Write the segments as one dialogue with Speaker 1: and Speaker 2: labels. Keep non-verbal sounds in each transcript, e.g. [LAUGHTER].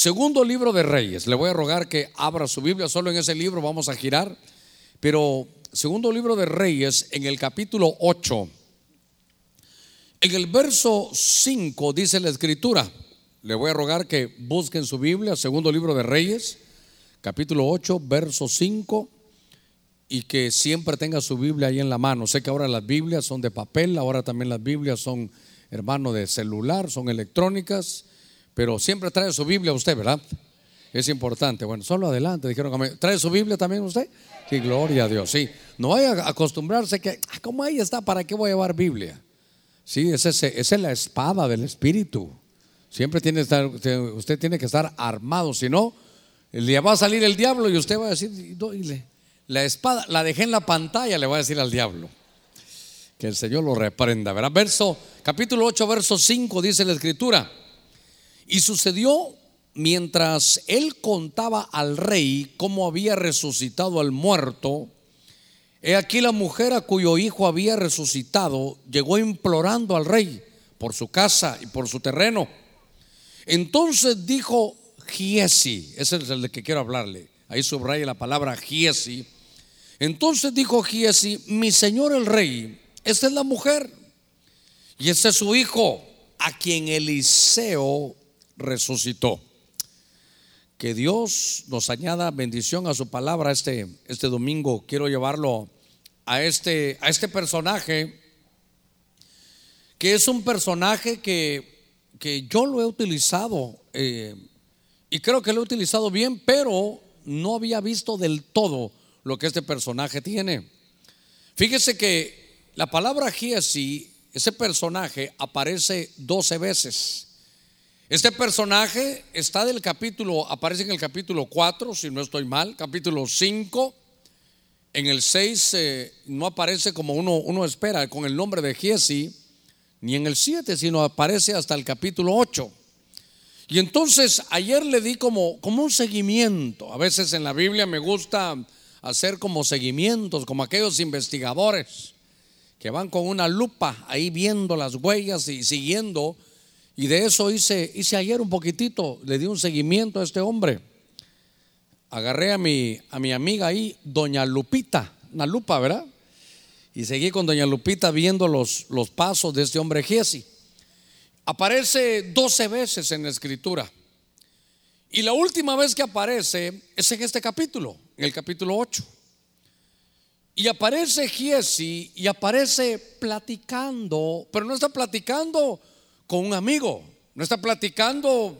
Speaker 1: Segundo libro de Reyes. Le voy a rogar que abra su Biblia, solo en ese libro vamos a girar. Pero segundo libro de Reyes, en el capítulo 8, en el verso 5 dice la escritura. Le voy a rogar que busquen su Biblia, segundo libro de Reyes, capítulo 8, verso 5, y que siempre tenga su Biblia ahí en la mano. Sé que ahora las Biblias son de papel, ahora también las Biblias son, hermano, de celular, son electrónicas pero siempre trae su Biblia usted, ¿verdad? Es importante. Bueno, solo adelante, dijeron, ¿trae su Biblia también usted? Sí, gloria a Dios, sí. No vaya a acostumbrarse que, ah, como ahí está, ¿para qué voy a llevar Biblia? Sí, esa es, la espada del Espíritu. Siempre tiene que estar, usted tiene que estar armado, si no, le va a salir el diablo y usted va a decir, la espada, la dejé en la pantalla, le voy a decir al diablo. Que el Señor lo reprenda, ¿verdad? Verso, capítulo 8, verso 5 dice la escritura. Y sucedió mientras él contaba al rey cómo había resucitado al muerto, he aquí la mujer a cuyo hijo había resucitado llegó implorando al rey por su casa y por su terreno. Entonces dijo Giesi, ese es el de que quiero hablarle, ahí subraya la palabra Giesi. Entonces dijo Giesi, mi señor el rey, esta es la mujer y este es su hijo, a quien Eliseo resucitó. Que Dios nos añada bendición a su palabra este, este domingo. Quiero llevarlo a este, a este personaje, que es un personaje que, que yo lo he utilizado eh, y creo que lo he utilizado bien, pero no había visto del todo lo que este personaje tiene. Fíjese que la palabra Giesi, ese personaje, aparece 12 veces. Este personaje está del capítulo, aparece en el capítulo 4, si no estoy mal, capítulo 5. En el 6 eh, no aparece como uno, uno espera con el nombre de Giesi, ni en el 7, sino aparece hasta el capítulo 8. Y entonces ayer le di como, como un seguimiento. A veces en la Biblia me gusta hacer como seguimientos, como aquellos investigadores que van con una lupa ahí viendo las huellas y siguiendo y de eso hice, hice ayer un poquitito, le di un seguimiento a este hombre. Agarré a mi, a mi amiga ahí, doña Lupita, una lupa, ¿verdad? Y seguí con doña Lupita viendo los, los pasos de este hombre Giesi. Aparece 12 veces en la escritura. Y la última vez que aparece es en este capítulo, en el capítulo 8. Y aparece Giesi y aparece platicando, pero no está platicando con un amigo, no está platicando,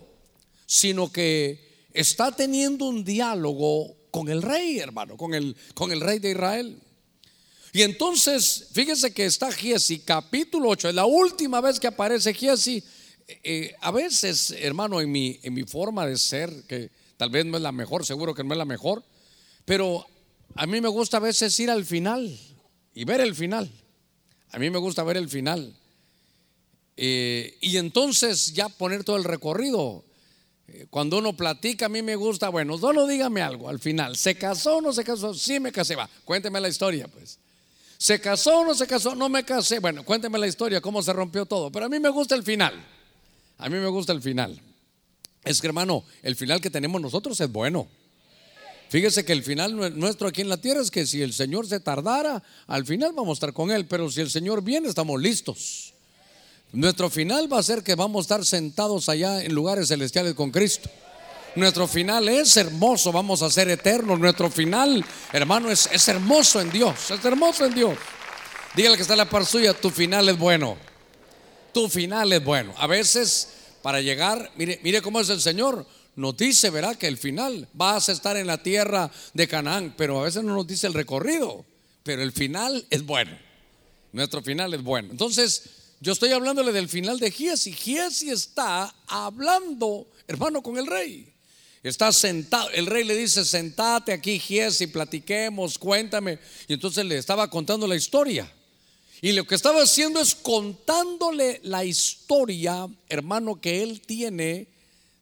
Speaker 1: sino que está teniendo un diálogo con el rey, hermano, con el, con el rey de Israel. Y entonces, fíjese que está Giesi, capítulo 8, es la última vez que aparece Giesi. Eh, eh, a veces, hermano, en mi, en mi forma de ser, que tal vez no es la mejor, seguro que no es la mejor, pero a mí me gusta a veces ir al final y ver el final. A mí me gusta ver el final. Eh, y entonces ya poner todo el recorrido. Eh, cuando uno platica, a mí me gusta, bueno, solo dígame algo al final. ¿Se casó o no se casó? Sí me casé, va, cuénteme la historia, pues. ¿Se casó o no se casó? No me casé. Bueno, cuénteme la historia, cómo se rompió todo. Pero a mí me gusta el final. A mí me gusta el final. Es que hermano, el final que tenemos nosotros es bueno. Fíjese que el final nuestro aquí en la tierra es que si el Señor se tardara, al final vamos a estar con Él. Pero si el Señor viene, estamos listos. Nuestro final va a ser que vamos a estar sentados allá en lugares celestiales con Cristo. Nuestro final es hermoso, vamos a ser eternos. Nuestro final, hermano, es, es hermoso en Dios, es hermoso en Dios. Dígale que está en la par suya, tu final es bueno. Tu final es bueno. A veces, para llegar, mire, mire cómo es el Señor. Nos dice, verá, que el final vas a estar en la tierra de Canaán, pero a veces no nos dice el recorrido, pero el final es bueno. Nuestro final es bueno. Entonces, yo estoy hablándole del final de Giesi. Giesi está hablando, hermano, con el rey. Está sentado, el rey le dice, sentate aquí, Giesi, platiquemos, cuéntame. Y entonces le estaba contando la historia. Y lo que estaba haciendo es contándole la historia, hermano, que él tiene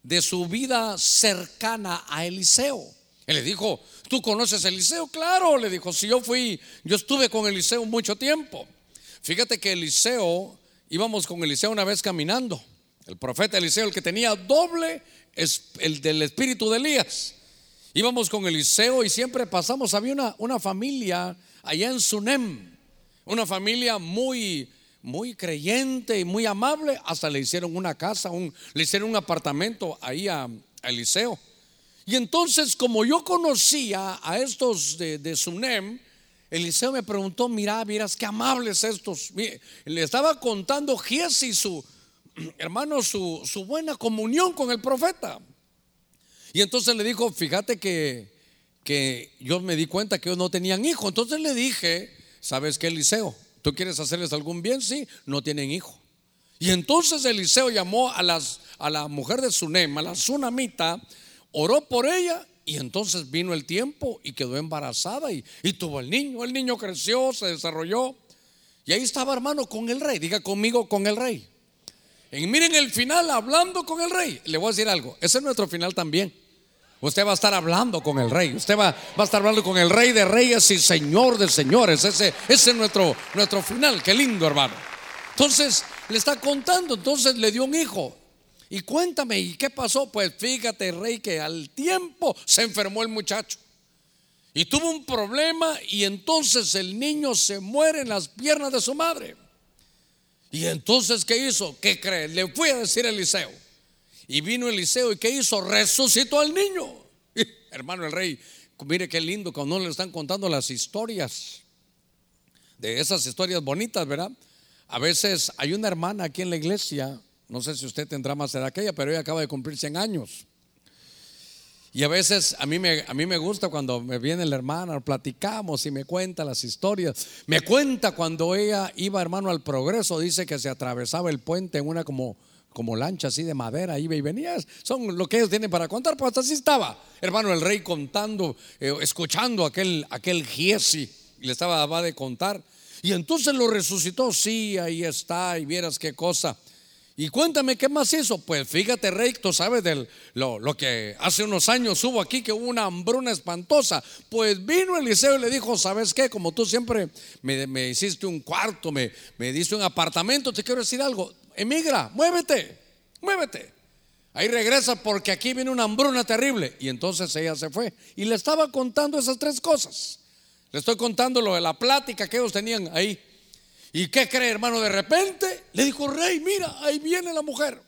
Speaker 1: de su vida cercana a Eliseo. Él le dijo, ¿tú conoces a Eliseo? Claro, le dijo, si yo fui, yo estuve con Eliseo mucho tiempo. Fíjate que Eliseo íbamos con Eliseo una vez caminando. el profeta Eliseo, el que tenía doble, es el del espíritu de Elías. Íbamos con Eliseo y siempre pasamos, había una, una familia allá en Sunem, una familia muy, muy creyente y muy amable, hasta le hicieron una casa, un, le hicieron un apartamento ahí a, Eliseo. Y entonces, como yo conocía a estos de, de Sunem, Eliseo me preguntó, mira, miras qué amables estos. Le estaba contando Giesi, su [CLEARS THROAT] hermano, su, buena comunión con el profeta. Y entonces le dijo, fíjate que, que yo me di cuenta que ellos no tenían hijo. Entonces le dije, ¿sabes qué, Eliseo? ¿Tú quieres hacerles algún bien? Sí, no tienen hijo. Y entonces Eliseo llamó a, las, a la mujer de Sunem, a la Sunamita, oró por ella y entonces vino el tiempo y quedó embarazada y, tuvo el niño. El niño creció, se desarrolló. Y ahí estaba hermano con el rey. Diga conmigo con el rey. Y miren el final hablando con el rey. Le voy a decir algo. Ese es nuestro final también. Usted va a estar hablando con el rey. Usted va, va a estar hablando con el rey de reyes y señor de señores. Ese, ese es nuestro, nuestro final. Qué lindo, hermano. Entonces, le está contando. Entonces le dio un hijo. Y cuéntame, ¿y qué pasó? Pues fíjate, rey, que al tiempo se enfermó el muchacho. Y tuvo un problema y entonces el niño se muere en las piernas de su madre. Y entonces, ¿qué hizo? ¿Qué cree? Le fui a decir a Eliseo. Y vino Eliseo y ¿qué hizo? Resucitó al niño. [LAUGHS] hermano el rey, mire qué lindo cuando le están contando las historias. De esas historias bonitas, ¿verdad? A veces hay una hermana aquí en la iglesia, no sé si usted tendrá más edad que ella, pero ella acaba de cumplir 100 años. Y a veces a mí, me, a mí me gusta cuando me viene la hermana, platicamos y me cuenta las historias. Me cuenta cuando ella iba, hermano, al progreso, dice que se atravesaba el puente en una como, como lancha así de madera, iba y venía. Son lo que ellos tienen para contar, pues así estaba. Hermano, el rey contando, eh, escuchando aquel, aquel Giesi, le estaba va de contar. Y entonces lo resucitó, sí, ahí está, y vieras qué cosa. Y cuéntame qué más hizo. Pues fíjate, Rey, tú sabes de lo, lo, que hace unos años hubo aquí, que hubo una hambruna espantosa. Pues vino Eliseo y le dijo: ¿Sabes qué? Como tú siempre me, hiciste un cuarto, me, me diste un apartamento, te quiero decir algo. Emigra, muévete, muévete. Ahí regresa porque aquí viene una hambruna terrible. Y entonces ella se fue. Y le estaba contando esas tres cosas. Le estoy contando lo de la plática que ellos tenían ahí. ¿Y qué cree, hermano? De repente le dijo, rey, mira, ahí viene la mujer.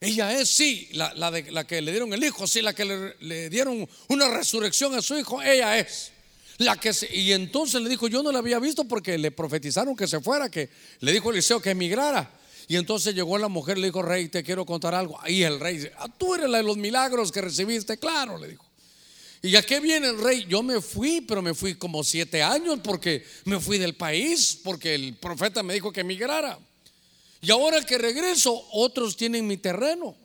Speaker 1: Ella es, sí, la, de, la que le dieron el hijo, sí, la que le, dieron una resurrección a su hijo, ella es. La que y entonces le dijo, yo no la había visto porque le profetizaron que se fuera, que le dijo Eliseo que emigrara. Y entonces llegó la mujer, le dijo, rey, te quiero contar algo. Y el rey dice, ah, tú eres la de los milagros que recibiste, claro, le dijo. ¿Y a qué viene el rey? Yo me fui, pero me fui como siete años porque me fui del país, porque el profeta me dijo que emigrara. Y ahora que regreso, otros tienen mi terreno.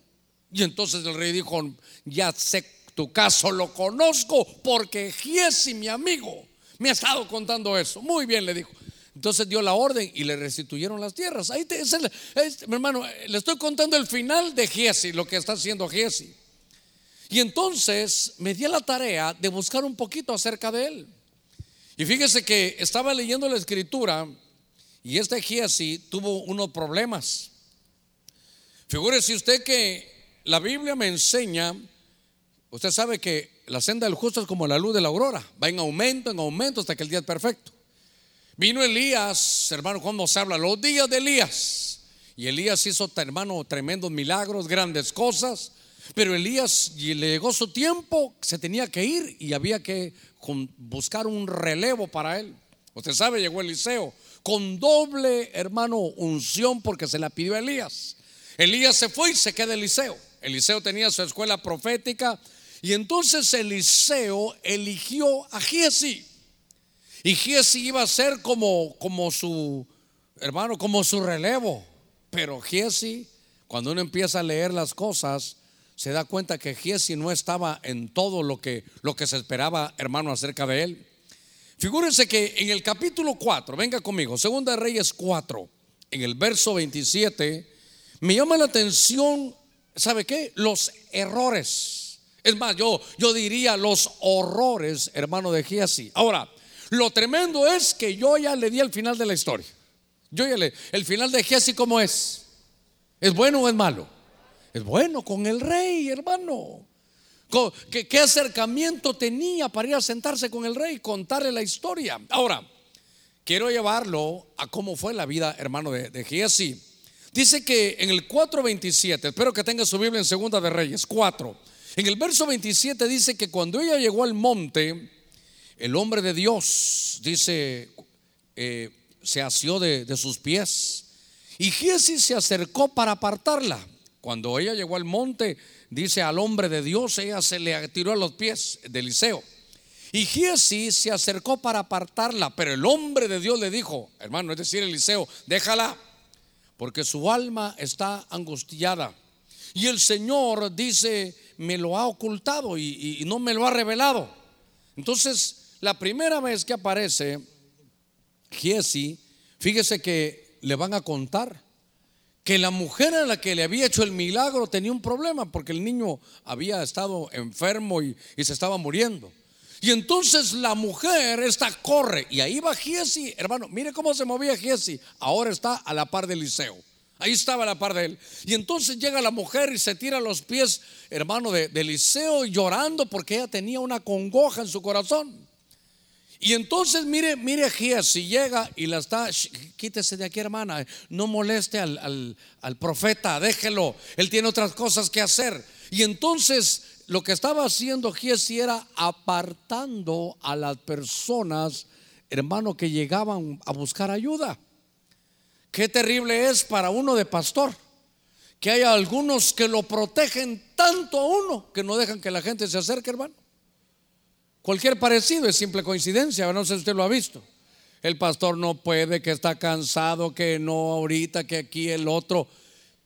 Speaker 1: Y entonces el rey dijo, ya sé tu caso, lo conozco, porque Giesi, mi amigo, me ha estado contando eso. Muy bien, le dijo. Entonces dio la orden y le restituyeron las tierras. Ahí te, mi hermano, le estoy contando el final de Giesi, lo que está haciendo Giesi. Y entonces me di la tarea de buscar un poquito acerca de él. Y fíjese que estaba leyendo la escritura y este Giesi tuvo unos problemas. Figúrese usted que la Biblia me enseña, usted sabe que la senda del justo es como la luz de la aurora, va en aumento, en aumento hasta que el día es perfecto. Vino Elías, hermano, cuando se habla, los días de Elías. Y Elías hizo, hermano, tremendos milagros, grandes cosas. Pero Elías le llegó su tiempo, se tenía que ir y había que buscar un relevo para él. Usted sabe, llegó Eliseo con doble, hermano, unción porque se la pidió a Elías. Elías se fue y se queda Eliseo. Eliseo tenía su escuela profética y entonces Eliseo eligió a Giesi. Y Giesi iba a ser como, como su, hermano, como su relevo. Pero Giesi, cuando uno empieza a leer las cosas, se da cuenta que Giesi no estaba en todo lo que, lo que se esperaba, hermano, acerca de él. Figúrense que en el capítulo 4, venga conmigo, Segunda Reyes 4, en el verso 27, me llama la atención, ¿sabe qué? Los errores. Es más, yo, yo diría los horrores, hermano de Giesi. Ahora, lo tremendo es que yo ya le di el final de la historia. Yo ya le, el final de Giesi, ¿cómo es? ¿Es bueno o es malo? Es bueno con el rey, hermano. ¿Qué, ¿Qué, acercamiento tenía para ir a sentarse con el rey, contarle la historia? Ahora, quiero llevarlo a cómo fue la vida, hermano, de, de Giesi. Dice que en el 4.27, espero que tenga su Biblia en Segunda de Reyes, 4. En el verso 27 dice que cuando ella llegó al monte, el hombre de Dios, dice, eh, se asió de, de, sus pies. Y Giesi se acercó para apartarla. Cuando ella llegó al monte, dice al hombre de Dios, ella se le tiró a los pies de Eliseo. Y Giesi se acercó para apartarla, pero el hombre de Dios le dijo, hermano, es decir, Eliseo, déjala porque su alma está angustiada. Y el Señor dice, me lo ha ocultado y, no me lo ha revelado. Entonces, la primera vez que aparece Giesi, fíjese que le van a contar que la mujer a la que le había hecho el milagro tenía un problema porque el niño había estado enfermo y, se estaba muriendo. Y entonces la mujer esta corre y ahí va Giesi, hermano, mire cómo se movía Giesi. Ahora está a la par de Eliseo. Ahí estaba a la par de él. Y entonces llega la mujer y se tira a los pies, hermano, de, Eliseo llorando porque ella tenía una congoja en su corazón. Y entonces mire, mire Giesi llega y la está, quítese de aquí hermana, no moleste al, al profeta, déjelo, él tiene otras cosas que hacer. Y entonces lo que estaba haciendo Giesi era apartando a las personas, hermano, que llegaban a buscar ayuda. Qué terrible es para uno de pastor que haya algunos que lo protegen tanto a uno que no dejan que la gente se acerque, hermano. Cualquier parecido es simple coincidencia, no sé si usted lo ha visto. El pastor no puede, que está cansado, que no ahorita, que aquí el otro.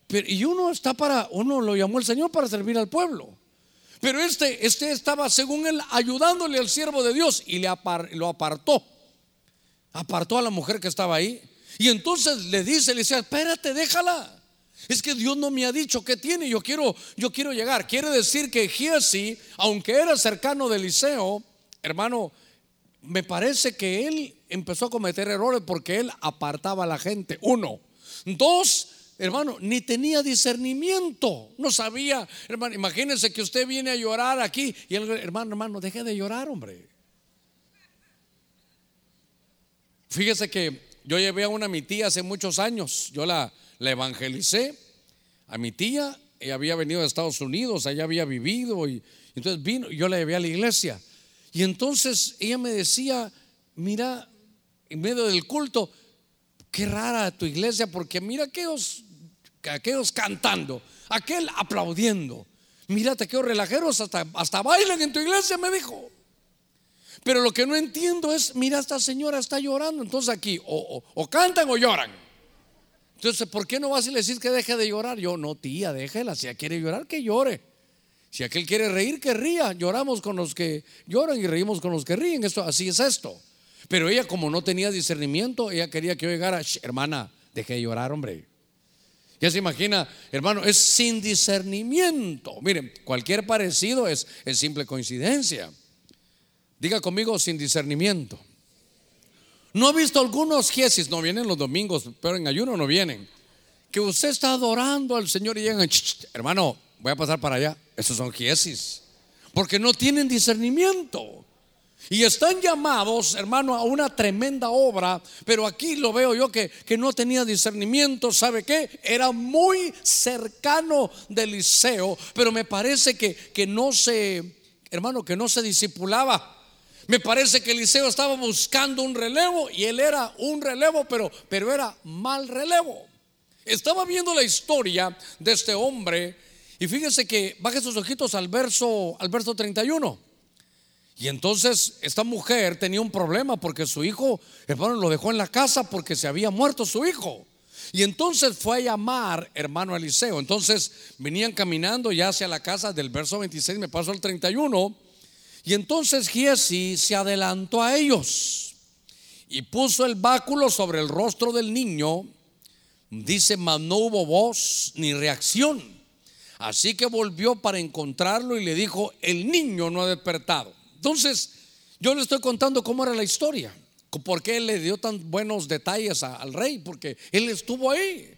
Speaker 1: y uno está para, uno lo llamó el Señor para servir al pueblo. Pero este, este estaba, según él, ayudándole al siervo de Dios y le lo apartó. Apartó a la mujer que estaba ahí. Y entonces le dice, le dice, espérate, déjala. Es que Dios no me ha dicho qué tiene, yo quiero, yo quiero llegar. Quiere decir que Giesi, aunque era cercano de Eliseo, hermano, me parece que él empezó a cometer errores porque él apartaba a la gente. Uno. Dos, hermano, ni tenía discernimiento, no sabía, hermano, imagínense que usted viene a llorar aquí y el hermano, hermano, deje de llorar, hombre. Fíjese que yo llevé a una mi tía hace muchos años, yo la, la evangelicé a mi tía, ella había venido de Estados Unidos, allá había vivido y entonces vino, yo la llevé a la iglesia. Y entonces ella me decía, mira, en medio del culto, qué rara tu iglesia, porque mira aquellos, aquellos cantando, aquel aplaudiendo. Mírate aquellos relajeros hasta, hasta bailan en tu iglesia, me dijo. Pero lo que no entiendo es, mira, esta señora está llorando. Entonces aquí, o, cantan o lloran. Entonces, ¿por qué no vas y le decís que deje de llorar? Yo, no, tía, déjela. Si ella quiere llorar, que llore. Si aquel quiere reír, que ría. Lloramos con los que lloran y reímos con los que ríen. Esto, así es esto. Pero ella, como no tenía discernimiento, ella quería que yo llegara, hermana, deje de llorar, hombre. Ya se imagina, hermano, es sin discernimiento. Miren, cualquier parecido es, es simple coincidencia. Diga conmigo sin discernimiento. No he visto algunos jesis, no vienen los domingos, pero en ayuno no vienen. Que usted está adorando al Señor y llegan, hermano, voy a pasar para allá. Esos son jesis. Porque no tienen discernimiento. Y están llamados, hermano, a una tremenda obra, pero aquí lo veo yo que, que no tenía discernimiento, ¿sabe qué? Era muy cercano del liceo, pero me parece que, que no se, hermano, que no se disipulaba. Me parece que Eliseo estaba buscando un relevo y él era un relevo, pero, pero era mal relevo. Estaba viendo la historia de este hombre y fíjese que baje sus ojitos al verso, al verso 31. Y entonces esta mujer tenía un problema porque su hijo, hermano, lo dejó en la casa porque se había muerto su hijo. Y entonces fue a llamar, hermano Eliseo. Entonces venían caminando ya hacia la casa del verso 26, me paso al 31. Y entonces Giesi se adelantó a ellos y puso el báculo sobre el rostro del niño. Dice, mas no hubo voz ni reacción. Así que volvió para encontrarlo y le dijo, el niño no ha despertado. Entonces, yo le estoy contando cómo era la historia, por qué él le dio tan buenos detalles al rey, porque él estuvo ahí.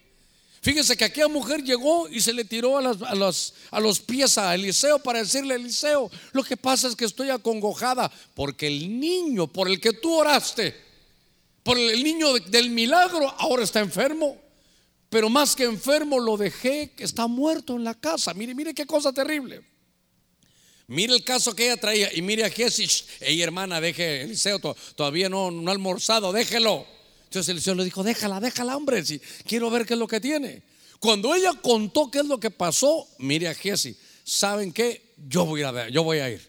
Speaker 1: Fíjese que aquella mujer llegó y se le tiró a, los, a los pies a Eliseo para decirle, Eliseo, lo que pasa es que estoy acongojada porque el niño por el que tú oraste, por el niño del milagro, ahora está enfermo. Pero más que enfermo lo dejé, que está muerto en la casa. Mire, mire qué cosa terrible. Mire el caso que ella traía y mire a Jesús. Ella hermana, deje Eliseo, todavía no, no ha almorzado, déjelo. Entonces Eliseo le dijo, déjala, déjala, hombre, si quiero ver qué es lo que tiene. Cuando ella contó qué es lo que pasó, mire a Jesse, ¿saben qué? Yo voy a ver, yo voy a ir.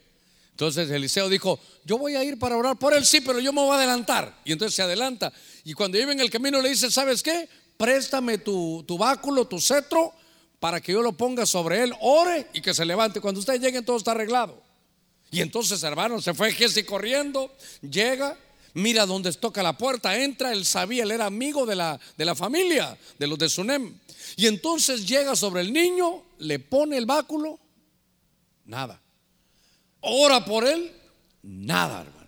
Speaker 1: Entonces Eliseo dijo, yo voy a ir para orar por él, sí, pero yo me voy a adelantar. Y entonces se adelanta. Y cuando iba en el camino le dice, ¿sabes qué? Préstame tu, tu báculo, tu cetro, para que yo lo ponga sobre él, ore y que se levante. Cuando ustedes lleguen todo está arreglado. Y entonces, hermano, se fue Jesse corriendo, llega, mira donde toca la puerta, entra, él sabía, él era amigo de la, de la familia, de los de Sunem. Y entonces llega sobre el niño, le pone el báculo, nada. Ora por él, nada, hermano.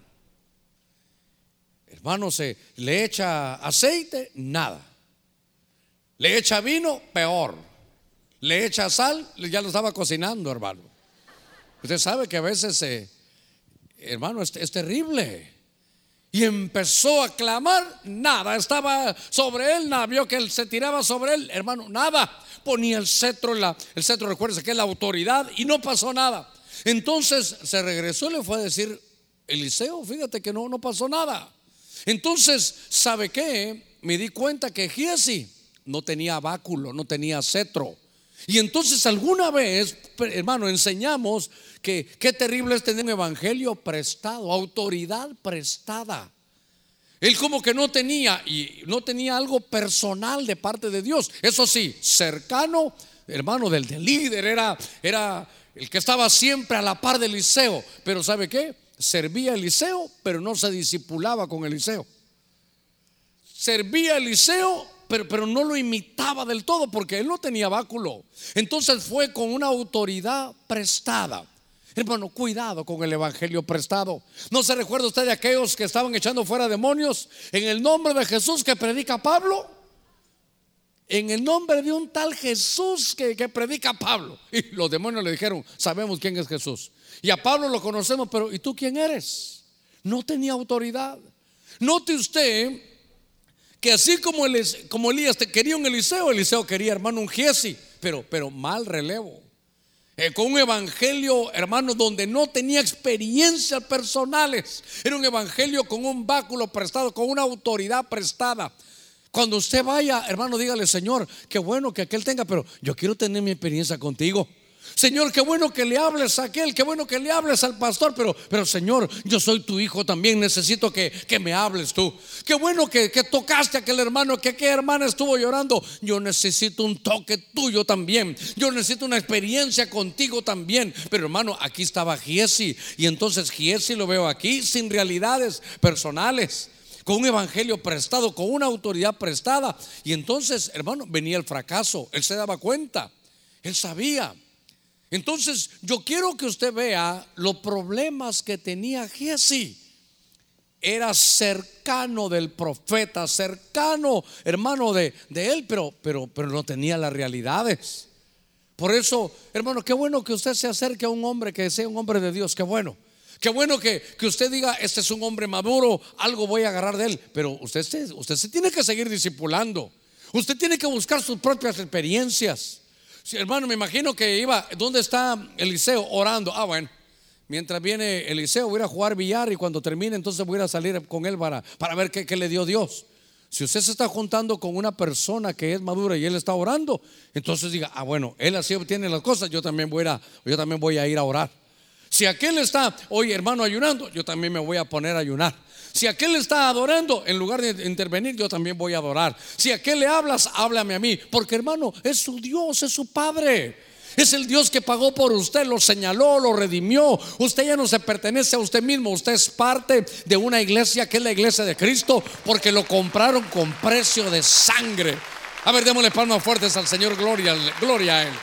Speaker 1: Hermano, se le echa aceite, nada. Le echa vino, peor. Le echa sal, ya lo estaba cocinando, hermano. Usted sabe que a veces, eh, hermano, es terrible. Y empezó a clamar, nada, estaba sobre él, nada, vio que él se tiraba sobre él, hermano, nada. Ponía el cetro, la, el cetro, recuérdese que es la autoridad, y no pasó nada. Entonces se regresó y le fue a decir, Eliseo, fíjate que no, no pasó nada. Entonces, ¿sabe qué? Me di cuenta que Giesi no tenía báculo, no tenía cetro. Y entonces alguna vez, hermano, enseñamos que qué terrible es tener un evangelio prestado, autoridad prestada. Él como que no tenía y no tenía algo personal de parte de Dios. Eso sí, cercano, hermano del, líder, era, era el que estaba siempre a la par de Eliseo. Pero ¿sabe qué? Servía a Eliseo, pero no se disipulaba con Eliseo. Servía a Eliseo, pero, no lo imitaba del todo porque él no tenía báculo. Entonces fue con una autoridad prestada. Hermano, cuidado con el evangelio prestado. ¿No se recuerda usted de aquellos que estaban echando fuera demonios en el nombre de Jesús que predica Pablo? En el nombre de un tal Jesús que, que predica Pablo. Y los demonios le dijeron, sabemos quién es Jesús. Y a Pablo lo conocemos, pero ¿y tú quién eres? No tenía autoridad. Note usted que así como, como Elías te quería un Eliseo, Eliseo quería hermano un Giesi, pero, pero mal relevo. Eh, con un evangelio, hermano, donde no tenía experiencias personales. Era un evangelio con un báculo prestado, con una autoridad prestada. Cuando usted vaya, hermano, dígale, Señor, qué bueno que aquel tenga, pero yo quiero tener mi experiencia contigo. Señor, qué bueno que le hables a aquel, qué bueno que le hables al pastor, pero, pero Señor, yo soy tu hijo también, necesito que, me hables tú. Qué bueno que, tocaste a aquel hermano, que aquella hermana estuvo llorando. Yo necesito un toque tuyo también. Yo necesito una experiencia contigo también. Pero hermano, aquí estaba Giesi y entonces Giesi lo veo aquí sin realidades personales con un evangelio prestado, con una autoridad prestada. Y entonces, hermano, venía el fracaso. Él se daba cuenta, él sabía. Entonces, yo quiero que usted vea los problemas que tenía Giesi. Era cercano del profeta, cercano, hermano, de, de él, pero, pero, pero no tenía las realidades. Por eso, hermano, qué bueno que usted se acerque a un hombre que sea un hombre de Dios, qué bueno. Qué bueno que, que, usted diga, este es un hombre maduro, algo voy a agarrar de él. Pero usted, usted se tiene que seguir discipulando. Usted tiene que buscar sus propias experiencias hermano, me imagino que iba, ¿dónde está Eliseo? Orando. Ah, bueno. Mientras viene Eliseo, voy a jugar billar y cuando termine, entonces voy a salir con él para, para ver qué, le dio Dios. Si usted se está juntando con una persona que es madura y él está orando, entonces diga, ah, bueno, él así obtiene las cosas, yo también voy a, yo también voy a ir a orar. Si aquel está, hoy hermano, ayunando, yo también me voy a poner a ayunar. Si aquel está adorando, en lugar de intervenir, yo también voy a adorar. Si aquel le hablas, háblame a mí. Porque hermano, es su Dios, es su Padre. Es el Dios que pagó por usted, lo señaló, lo redimió. Usted ya no se pertenece a usted mismo, usted es parte de una iglesia que es la iglesia de Cristo, porque lo compraron con precio de sangre. A ver, démosle palmas fuertes al Señor, gloria, gloria a Él.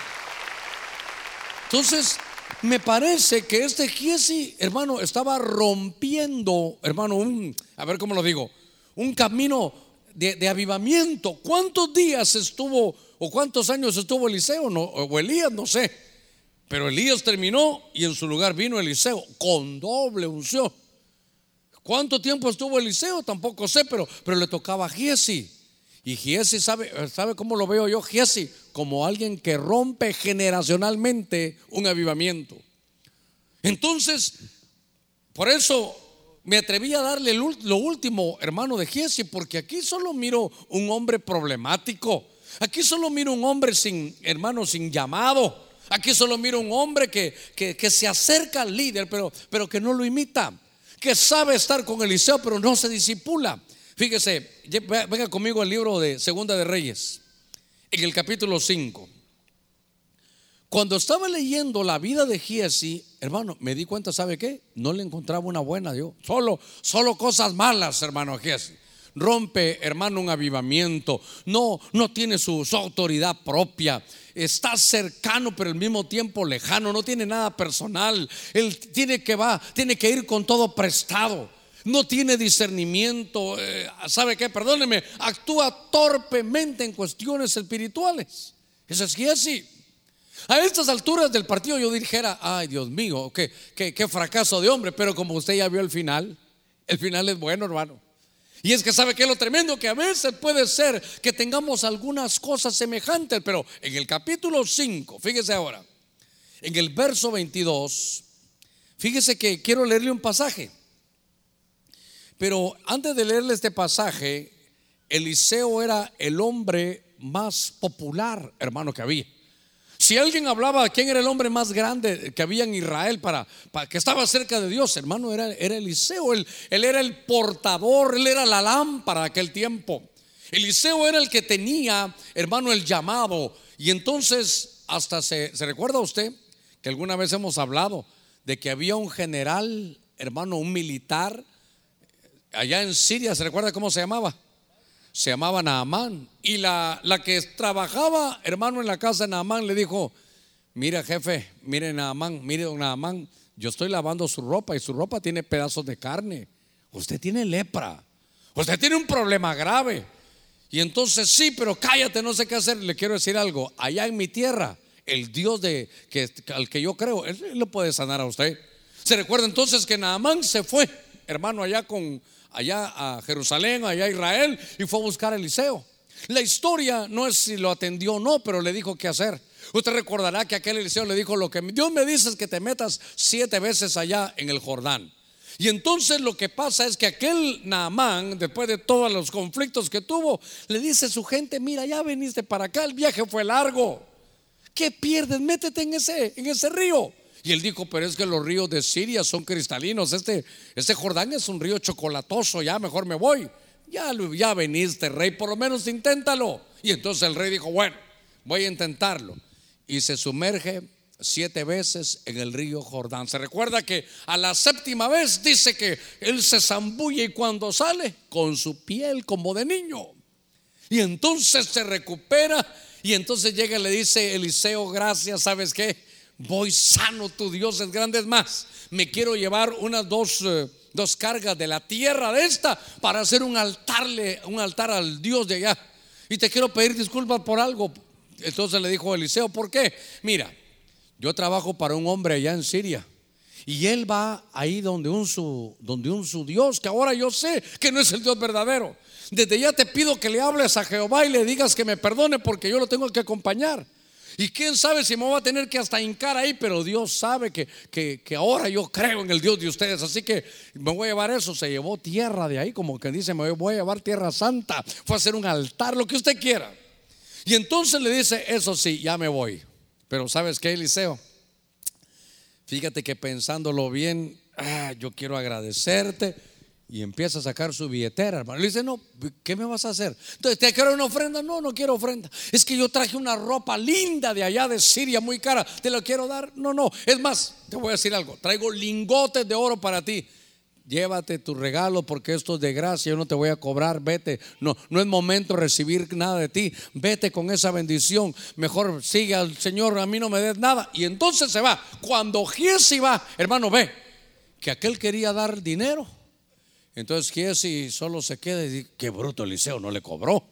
Speaker 1: Entonces, me parece que este Giesi, hermano, estaba rompiendo, hermano, un, a ver cómo lo digo, un camino de, avivamiento. ¿Cuántos días estuvo o cuántos años estuvo Eliseo no, o Elías? No sé. Pero Elías terminó y en su lugar vino Eliseo con doble unción. ¿Cuánto tiempo estuvo Eliseo? Tampoco sé, pero, pero le tocaba a Giesi. Y Giesi sabe, sabe cómo lo veo yo, Giesi, como alguien que rompe generacionalmente un avivamiento. Entonces, por eso me atreví a darle lo último, hermano de Giesi, porque aquí solo miro un hombre problemático. Aquí solo miro un hombre sin, hermano, sin llamado. Aquí solo miro un hombre que, que, se acerca al líder, pero, pero que no lo imita. Que sabe estar con Eliseo, pero no se disipula. Fíjese, venga conmigo al libro de Segunda de Reyes, en el capítulo 5. Cuando estaba leyendo la vida de Giesi, hermano, me di cuenta, ¿sabe qué? No le encontraba una buena yo. Solo, solo cosas malas, hermano Giesi. Rompe, hermano, un avivamiento. No, no tiene su, autoridad propia. Está cercano, pero al mismo tiempo lejano. No tiene nada personal. Él tiene que va, tiene que ir con todo prestado. No tiene discernimiento. Eh, ¿Sabe qué? Perdóneme. Actúa torpemente en cuestiones espirituales. Eso es Giesi. A estas alturas del partido yo dijera, ay Dios mío, qué, qué, fracaso de hombre, pero como usted ya vio el final, el final es bueno, hermano. Y es que sabe que lo tremendo que a veces puede ser que tengamos algunas cosas semejantes, pero en el capítulo 5, fíjese ahora, en el verso 22, fíjese que quiero leerle un pasaje. Pero antes de leerle este pasaje, Eliseo era el hombre más popular, hermano, que había. Si alguien hablaba quién era el hombre más grande que había en Israel para, que estaba cerca de Dios, hermano, era, Eliseo. Él, él, era el portador, él era la lámpara de aquel tiempo. Eliseo era el que tenía, hermano, el llamado. Y entonces, hasta se, se recuerda usted que alguna vez hemos hablado de que había un general, hermano, un militar, allá en Siria, ¿se recuerda cómo se llamaba? se llamaba Naamán. Y la, la que trabajaba, hermano, en la casa de Naamán le dijo, mira jefe, mire Naamán, mire don Naamán, yo estoy lavando su ropa y su ropa tiene pedazos de carne. Usted tiene lepra. Usted tiene un problema grave. Y entonces sí, pero cállate, no sé qué hacer. Le quiero decir algo. Allá en mi tierra, el Dios de, que, al que yo creo, él, lo puede sanar a usted. Se recuerda entonces que Naamán se fue, hermano, allá con, allá a Jerusalén, allá a Israel, y fue a buscar a Eliseo. La historia no es si lo atendió o no, pero le dijo qué hacer. Usted recordará que aquel Eliseo le dijo lo que Dios me dice es que te metas siete veces allá en el Jordán. Y entonces lo que pasa es que aquel Naamán, después de todos los conflictos que tuvo, le dice a su gente, mira, ya veniste para acá, el viaje fue largo. ¿Qué pierdes? Métete en ese, en ese río. Y él dijo, pero es que los ríos de Siria son cristalinos. Este, este Jordán es un río chocolatoso, ya mejor me voy. Ya, ya veniste, rey, por lo menos inténtalo. Y entonces el rey dijo, bueno, voy a intentarlo. Y se sumerge siete veces en el río Jordán. Se recuerda que a la séptima vez dice que él se zambulle y cuando sale con su piel como de niño. Y entonces se recupera y entonces llega y le dice Eliseo, gracias, ¿sabes qué? Voy sano, tu Dios es grande. Es más, me quiero llevar unas dos, eh, dos cargas de la tierra de esta para hacer un altarle, un altar al Dios de allá. Y te quiero pedir disculpas por algo. Entonces le dijo Eliseo, ¿por qué? Mira, yo trabajo para un hombre allá en Siria. Y él va ahí donde un su, donde un su Dios, que ahora yo sé que no es el Dios verdadero. Desde ya te pido que le hables a Jehová y le digas que me perdone porque yo lo tengo que acompañar. Y quién sabe si me voy a tener que hasta hincar ahí, pero Dios sabe que, que, ahora yo creo en el Dios de ustedes. Así que me voy a llevar eso. Se llevó tierra de ahí, como que dice, me voy a llevar tierra santa. Fue a hacer un altar, lo que usted quiera. Y entonces le dice, eso sí, ya me voy. Pero ¿sabes qué, Eliseo? Fíjate que pensándolo bien, ah, yo quiero agradecerte y empieza a sacar su billetera, hermano. Le dice, no, ¿qué me vas a hacer? Entonces, ¿te quiero una ofrenda? No, no quiero ofrenda. Es que yo traje una ropa linda de allá de Siria, muy cara. ¿Te la quiero dar? No, no. Es más, te voy a decir algo. Traigo lingotes de oro para ti. Llévate tu regalo porque esto es de gracia, yo no te voy a cobrar, vete. No, no es momento de recibir nada de ti. Vete con esa bendición. Mejor sigue al Señor, a mí no me des nada. Y entonces se va. Cuando Giesi va, hermano, ve que aquel quería dar dinero Entonces Giesi solo se queda y dice, qué bruto Eliseo no le cobró.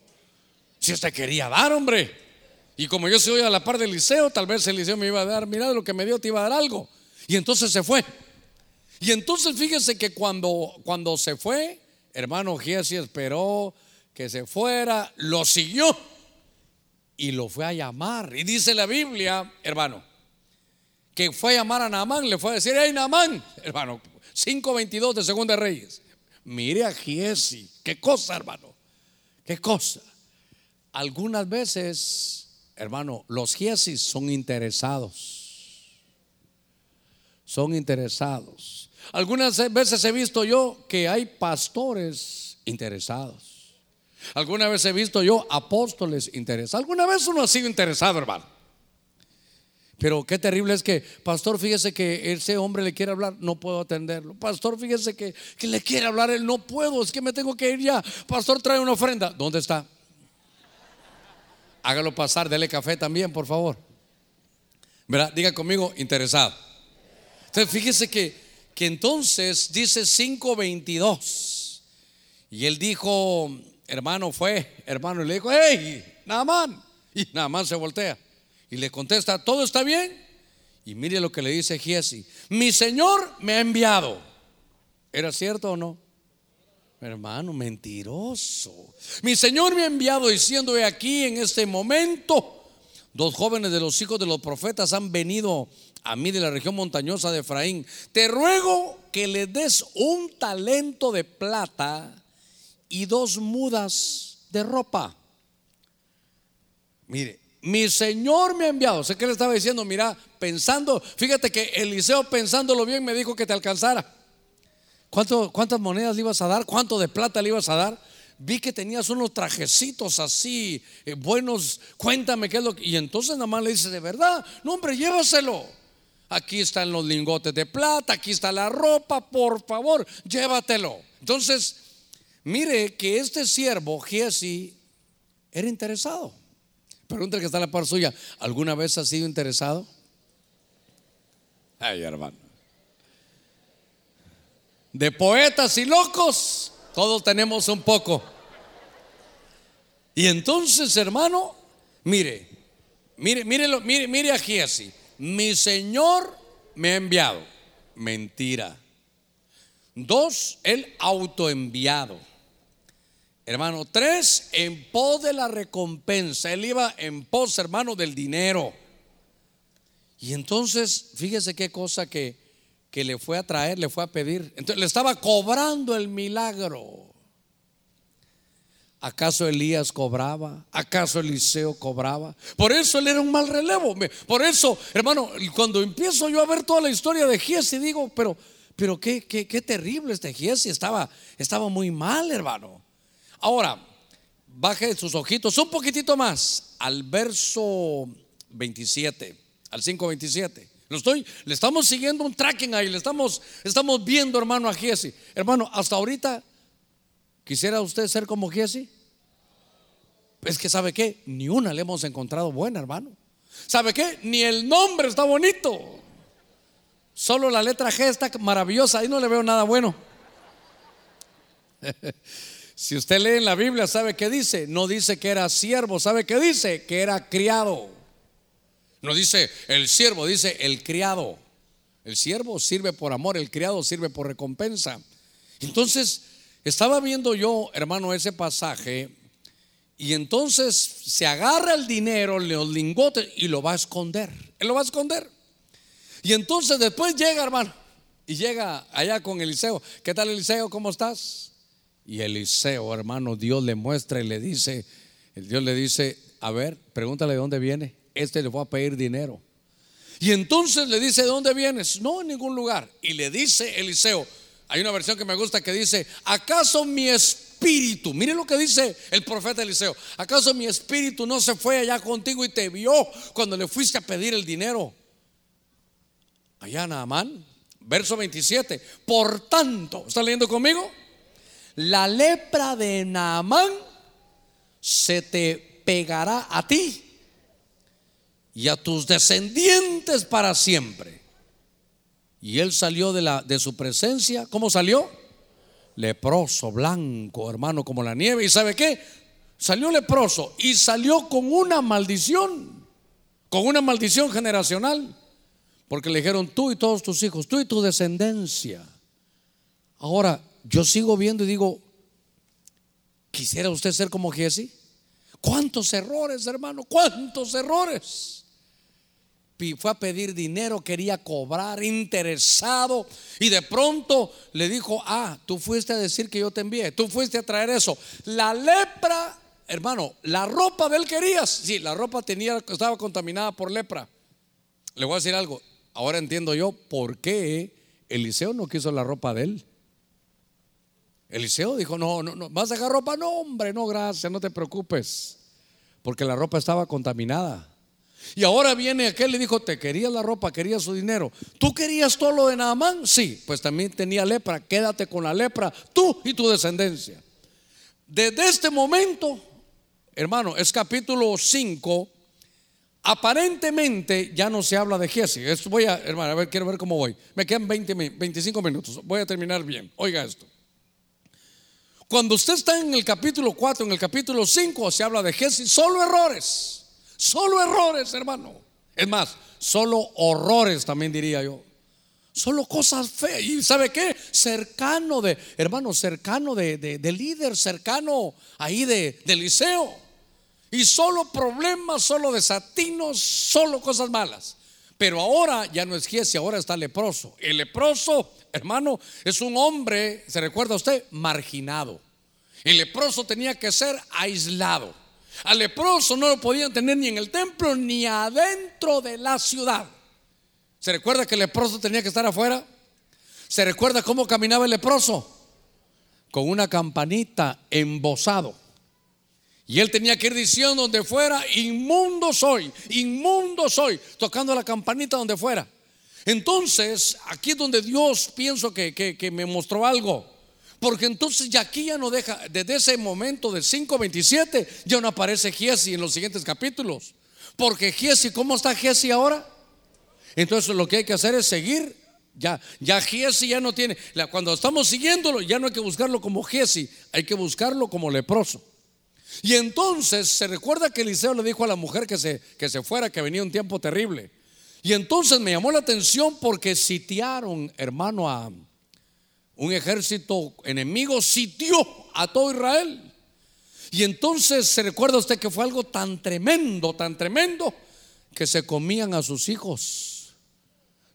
Speaker 1: Si usted quería dar, hombre. Y como yo soy a la par del Eliseo, tal vez el Eliseo me iba a dar, mira lo que me dio, te iba a dar algo. Y entonces se fue. Y entonces fíjese que cuando, cuando se fue, hermano Giesi esperó que se fuera, lo siguió y lo fue a llamar. Y dice la Biblia, hermano, que fue a llamar a Naamán, le fue a decir, hey Naamán, [LAUGHS] hermano, 5.22 de Segunda Reyes. Mire a Giesi, qué cosa, hermano, qué cosa. Algunas veces, hermano, los Giesis son interesados. Son interesados. Algunas veces he visto yo que hay pastores interesados. Alguna vez he visto yo apóstoles interesados. Alguna vez uno ha sido interesado, hermano. Pero qué terrible es que, pastor, fíjese que ese hombre le quiere hablar, no puedo atenderlo. Pastor, fíjese que, que le quiere hablar, él no puedo, es que me tengo que ir ya. Pastor, trae una ofrenda. ¿Dónde está? Hágalo pasar, dele café también, por favor. ¿Verdad? Diga conmigo, interesado. Entonces, fíjese que, que entonces dice 522. Y él dijo, hermano, fue, hermano, y le dijo, hey, Naamán. Y Naamán se voltea. Y le contesta, ¿todo está bien? Y mire lo que le dice Giesi, mi Señor me ha enviado. ¿Era cierto o no? Hermano, mentiroso. Mi Señor me ha enviado diciendo, aquí en este momento, dos jóvenes de los hijos de los profetas han venido a mí de la región montañosa de Efraín. Te ruego que le des un talento de plata y dos mudas de ropa. Mire, mi Señor me ha enviado. Sé que le estaba diciendo, mira, pensando, fíjate que Eliseo pensándolo bien me dijo que te alcanzara. ¿Cuánto, ¿Cuántas monedas le ibas a dar? ¿Cuánto de plata le ibas a dar? Vi que tenías unos trajecitos así, eh, buenos, cuéntame qué es lo que... Y entonces nada más le dice, de verdad, no hombre, llévaselo. Aquí están los lingotes de plata, aquí está la ropa, por favor, llévatelo. Entonces, mire que este siervo, Giesi, era interesado. Pregunta que está a la par suya, ¿alguna vez ha sido interesado? Ay, hermano. De poetas y locos, todos tenemos un poco. Y entonces, hermano, mire, mire, mire, mire, mire aquí así. Mi Señor me ha enviado. Mentira. Dos, el autoenviado. Hermano, tres, en pos de la recompensa. Él iba en pos, hermano, del dinero. Y entonces, fíjese qué cosa que, que le fue a traer, le fue a pedir. Entonces le estaba cobrando el milagro. ¿Acaso Elías cobraba? ¿Acaso Eliseo cobraba? Por eso él era un mal relevo. Por eso, hermano, cuando empiezo yo a ver toda la historia de Giesi, digo, pero, pero qué, qué, qué terrible este Giesi. Estaba, estaba muy mal, hermano. Ahora, baje sus ojitos un poquitito más al verso 27, al 5.27. Lo estoy, le estamos siguiendo un tracking ahí, le estamos, estamos viendo, hermano, a Giesi. Hermano, hasta ahorita, ¿quisiera usted ser como Giesi? Es que, ¿sabe qué? Ni una le hemos encontrado buena, hermano. ¿Sabe qué? Ni el nombre está bonito. Solo la letra G está maravillosa, ahí no le veo nada bueno. [LAUGHS] Si usted lee en la Biblia, ¿sabe qué dice? No dice que era siervo, ¿sabe qué dice? Que era criado. No dice el siervo, dice el criado. El siervo sirve por amor, el criado sirve por recompensa. Entonces, estaba viendo yo, hermano, ese pasaje, y entonces se agarra el dinero, los lingotes, y lo va a esconder. Él lo va a esconder. Y entonces después llega, hermano, y llega allá con Eliseo. ¿Qué tal, Eliseo? ¿Cómo estás? Y Eliseo, hermano, Dios le muestra y le dice, el Dios le dice, a ver, pregúntale de dónde viene. Este le fue a pedir dinero. Y entonces le dice, ¿de dónde vienes? No, en ningún lugar. Y le dice Eliseo, hay una versión que me gusta que dice, ¿acaso mi espíritu, mire lo que dice el profeta Eliseo, ¿acaso mi espíritu no se fue allá contigo y te vio cuando le fuiste a pedir el dinero? Allá Naamán, verso 27, por tanto, ¿está leyendo conmigo? La lepra de Naamán se te pegará a ti y a tus descendientes para siempre. Y él salió de, la, de su presencia. ¿Cómo salió? leproso, blanco, hermano, como la nieve. ¿Y sabe qué? Salió leproso y salió con una maldición, con una maldición generacional. Porque le dijeron tú y todos tus hijos, tú y tu descendencia. Ahora, yo sigo viendo y digo, ¿quisiera usted ser como Jesse? ¿Cuántos errores, hermano? ¿Cuántos errores? Fue a pedir dinero, quería cobrar, interesado, y de pronto le dijo, ah, tú fuiste a decir que yo te envié, tú fuiste a traer eso. La lepra, hermano, la ropa de él querías. Sí, la ropa tenía, estaba contaminada por lepra. Le voy a decir algo, ahora entiendo yo por qué Eliseo no quiso la ropa de él. Eliseo dijo, no, no, no, ¿vas a dejar ropa? No, hombre, no, gracias, no te preocupes, porque la ropa estaba contaminada. Y ahora viene aquel y dijo, te quería la ropa, quería su dinero. ¿Tú querías todo lo de Naamán? Sí, pues también tenía lepra, quédate con la lepra, tú y tu descendencia. Desde este momento, hermano, es capítulo 5, aparentemente ya no se habla de Jesse. voy a, hermano, a ver, quiero ver cómo voy. Me quedan 20, 25 minutos, voy a terminar bien. Oiga esto. Cuando usted está en el capítulo 4, en el capítulo 5, se habla de Jesse, solo errores. Solo errores, hermano. Es más, solo horrores también diría yo. Solo cosas feas. ¿Y sabe qué? Cercano de, hermano, cercano de, de, líder, cercano ahí de, de. Y solo problemas, solo desatinos, solo cosas malas. Pero ahora ya no es Giesi, ahora está leproso. El leproso, hermano, es un hombre, ¿se recuerda usted? Marginado. El leproso tenía que ser aislado. Al leproso no lo podían tener ni en el templo ni adentro de la ciudad. ¿Se recuerda que el leproso tenía que estar afuera? ¿Se recuerda cómo caminaba el leproso? Con una campanita embosado. Y él tenía que ir diciendo donde fuera, inmundo soy, inmundo soy, tocando la campanita donde fuera. Entonces, aquí es donde Dios pienso que, que me mostró algo. Porque entonces ya aquí ya no deja, desde ese momento del 5.27 ya no aparece Giesi en los siguientes capítulos. Porque Giesi, ¿cómo está Giesi ahora? Entonces lo que hay que hacer es seguir. Ya, ya Giesi ya no tiene, cuando estamos siguiéndolo ya no hay que buscarlo como Giesi, hay que buscarlo como leproso. Y entonces se recuerda que Eliseo le dijo a la mujer que se, que se fuera, que venía un tiempo terrible. Y entonces me llamó la atención porque sitiaron, hermano, a, un ejército enemigo sitió a todo Israel. Y entonces se recuerda usted que fue algo tan tremendo, tan tremendo, que se comían a sus hijos.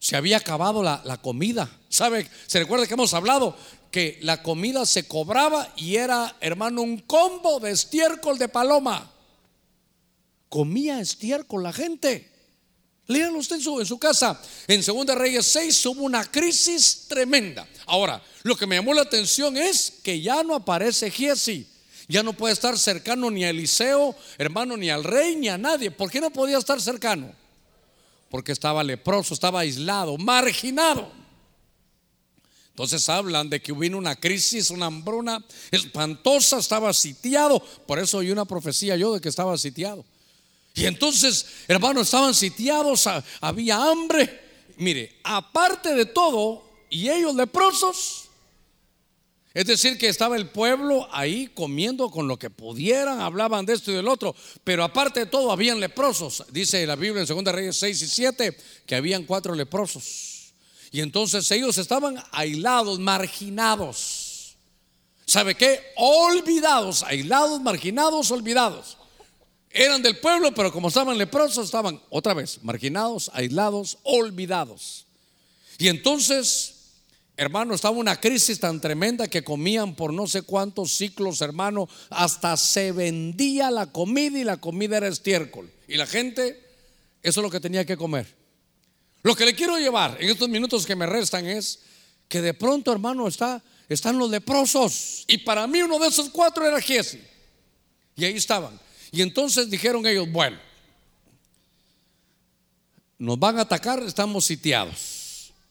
Speaker 1: Se había acabado la, la comida. ¿Sabe? Se recuerda que hemos hablado que la comida se cobraba y era, hermano, un combo de estiércol de paloma. Comía estiércol la gente. Léanlo usted en su, en su casa. En Segunda Reyes 6 hubo una crisis tremenda. Ahora, lo que me llamó la atención es que ya no aparece Giesi. Ya no puede estar cercano ni a Eliseo, hermano, ni al rey, ni a nadie. ¿Por qué no podía estar cercano? Porque estaba leproso, estaba aislado, marginado. Entonces hablan de que hubo una crisis, una hambruna espantosa, estaba sitiado. Por eso oí una profecía yo de que estaba sitiado. Y entonces, hermanos, estaban sitiados, había hambre. Mire, aparte de todo, y ellos leprosos, es decir, que estaba el pueblo ahí comiendo con lo que pudieran, hablaban de esto y del otro, pero aparte de todo habían leprosos. Dice la Biblia en 2 Reyes 6 y 7 que habían cuatro leprosos. Y entonces ellos estaban aislados, marginados. ¿Sabe qué? Olvidados, aislados, marginados, olvidados. Eran del pueblo, pero como estaban leprosos, estaban otra vez marginados, aislados, olvidados. Y entonces, hermano, estaba una crisis tan tremenda que comían por no sé cuántos ciclos, hermano, hasta se vendía la comida y la comida era estiércol. Y la gente, eso es lo que tenía que comer. Lo que le quiero llevar en estos minutos que me restan es que de pronto, hermano, está, están los leprosos. Y para mí uno de esos cuatro era Jesse. Y ahí estaban. Y entonces dijeron ellos, bueno, nos van a atacar, estamos sitiados.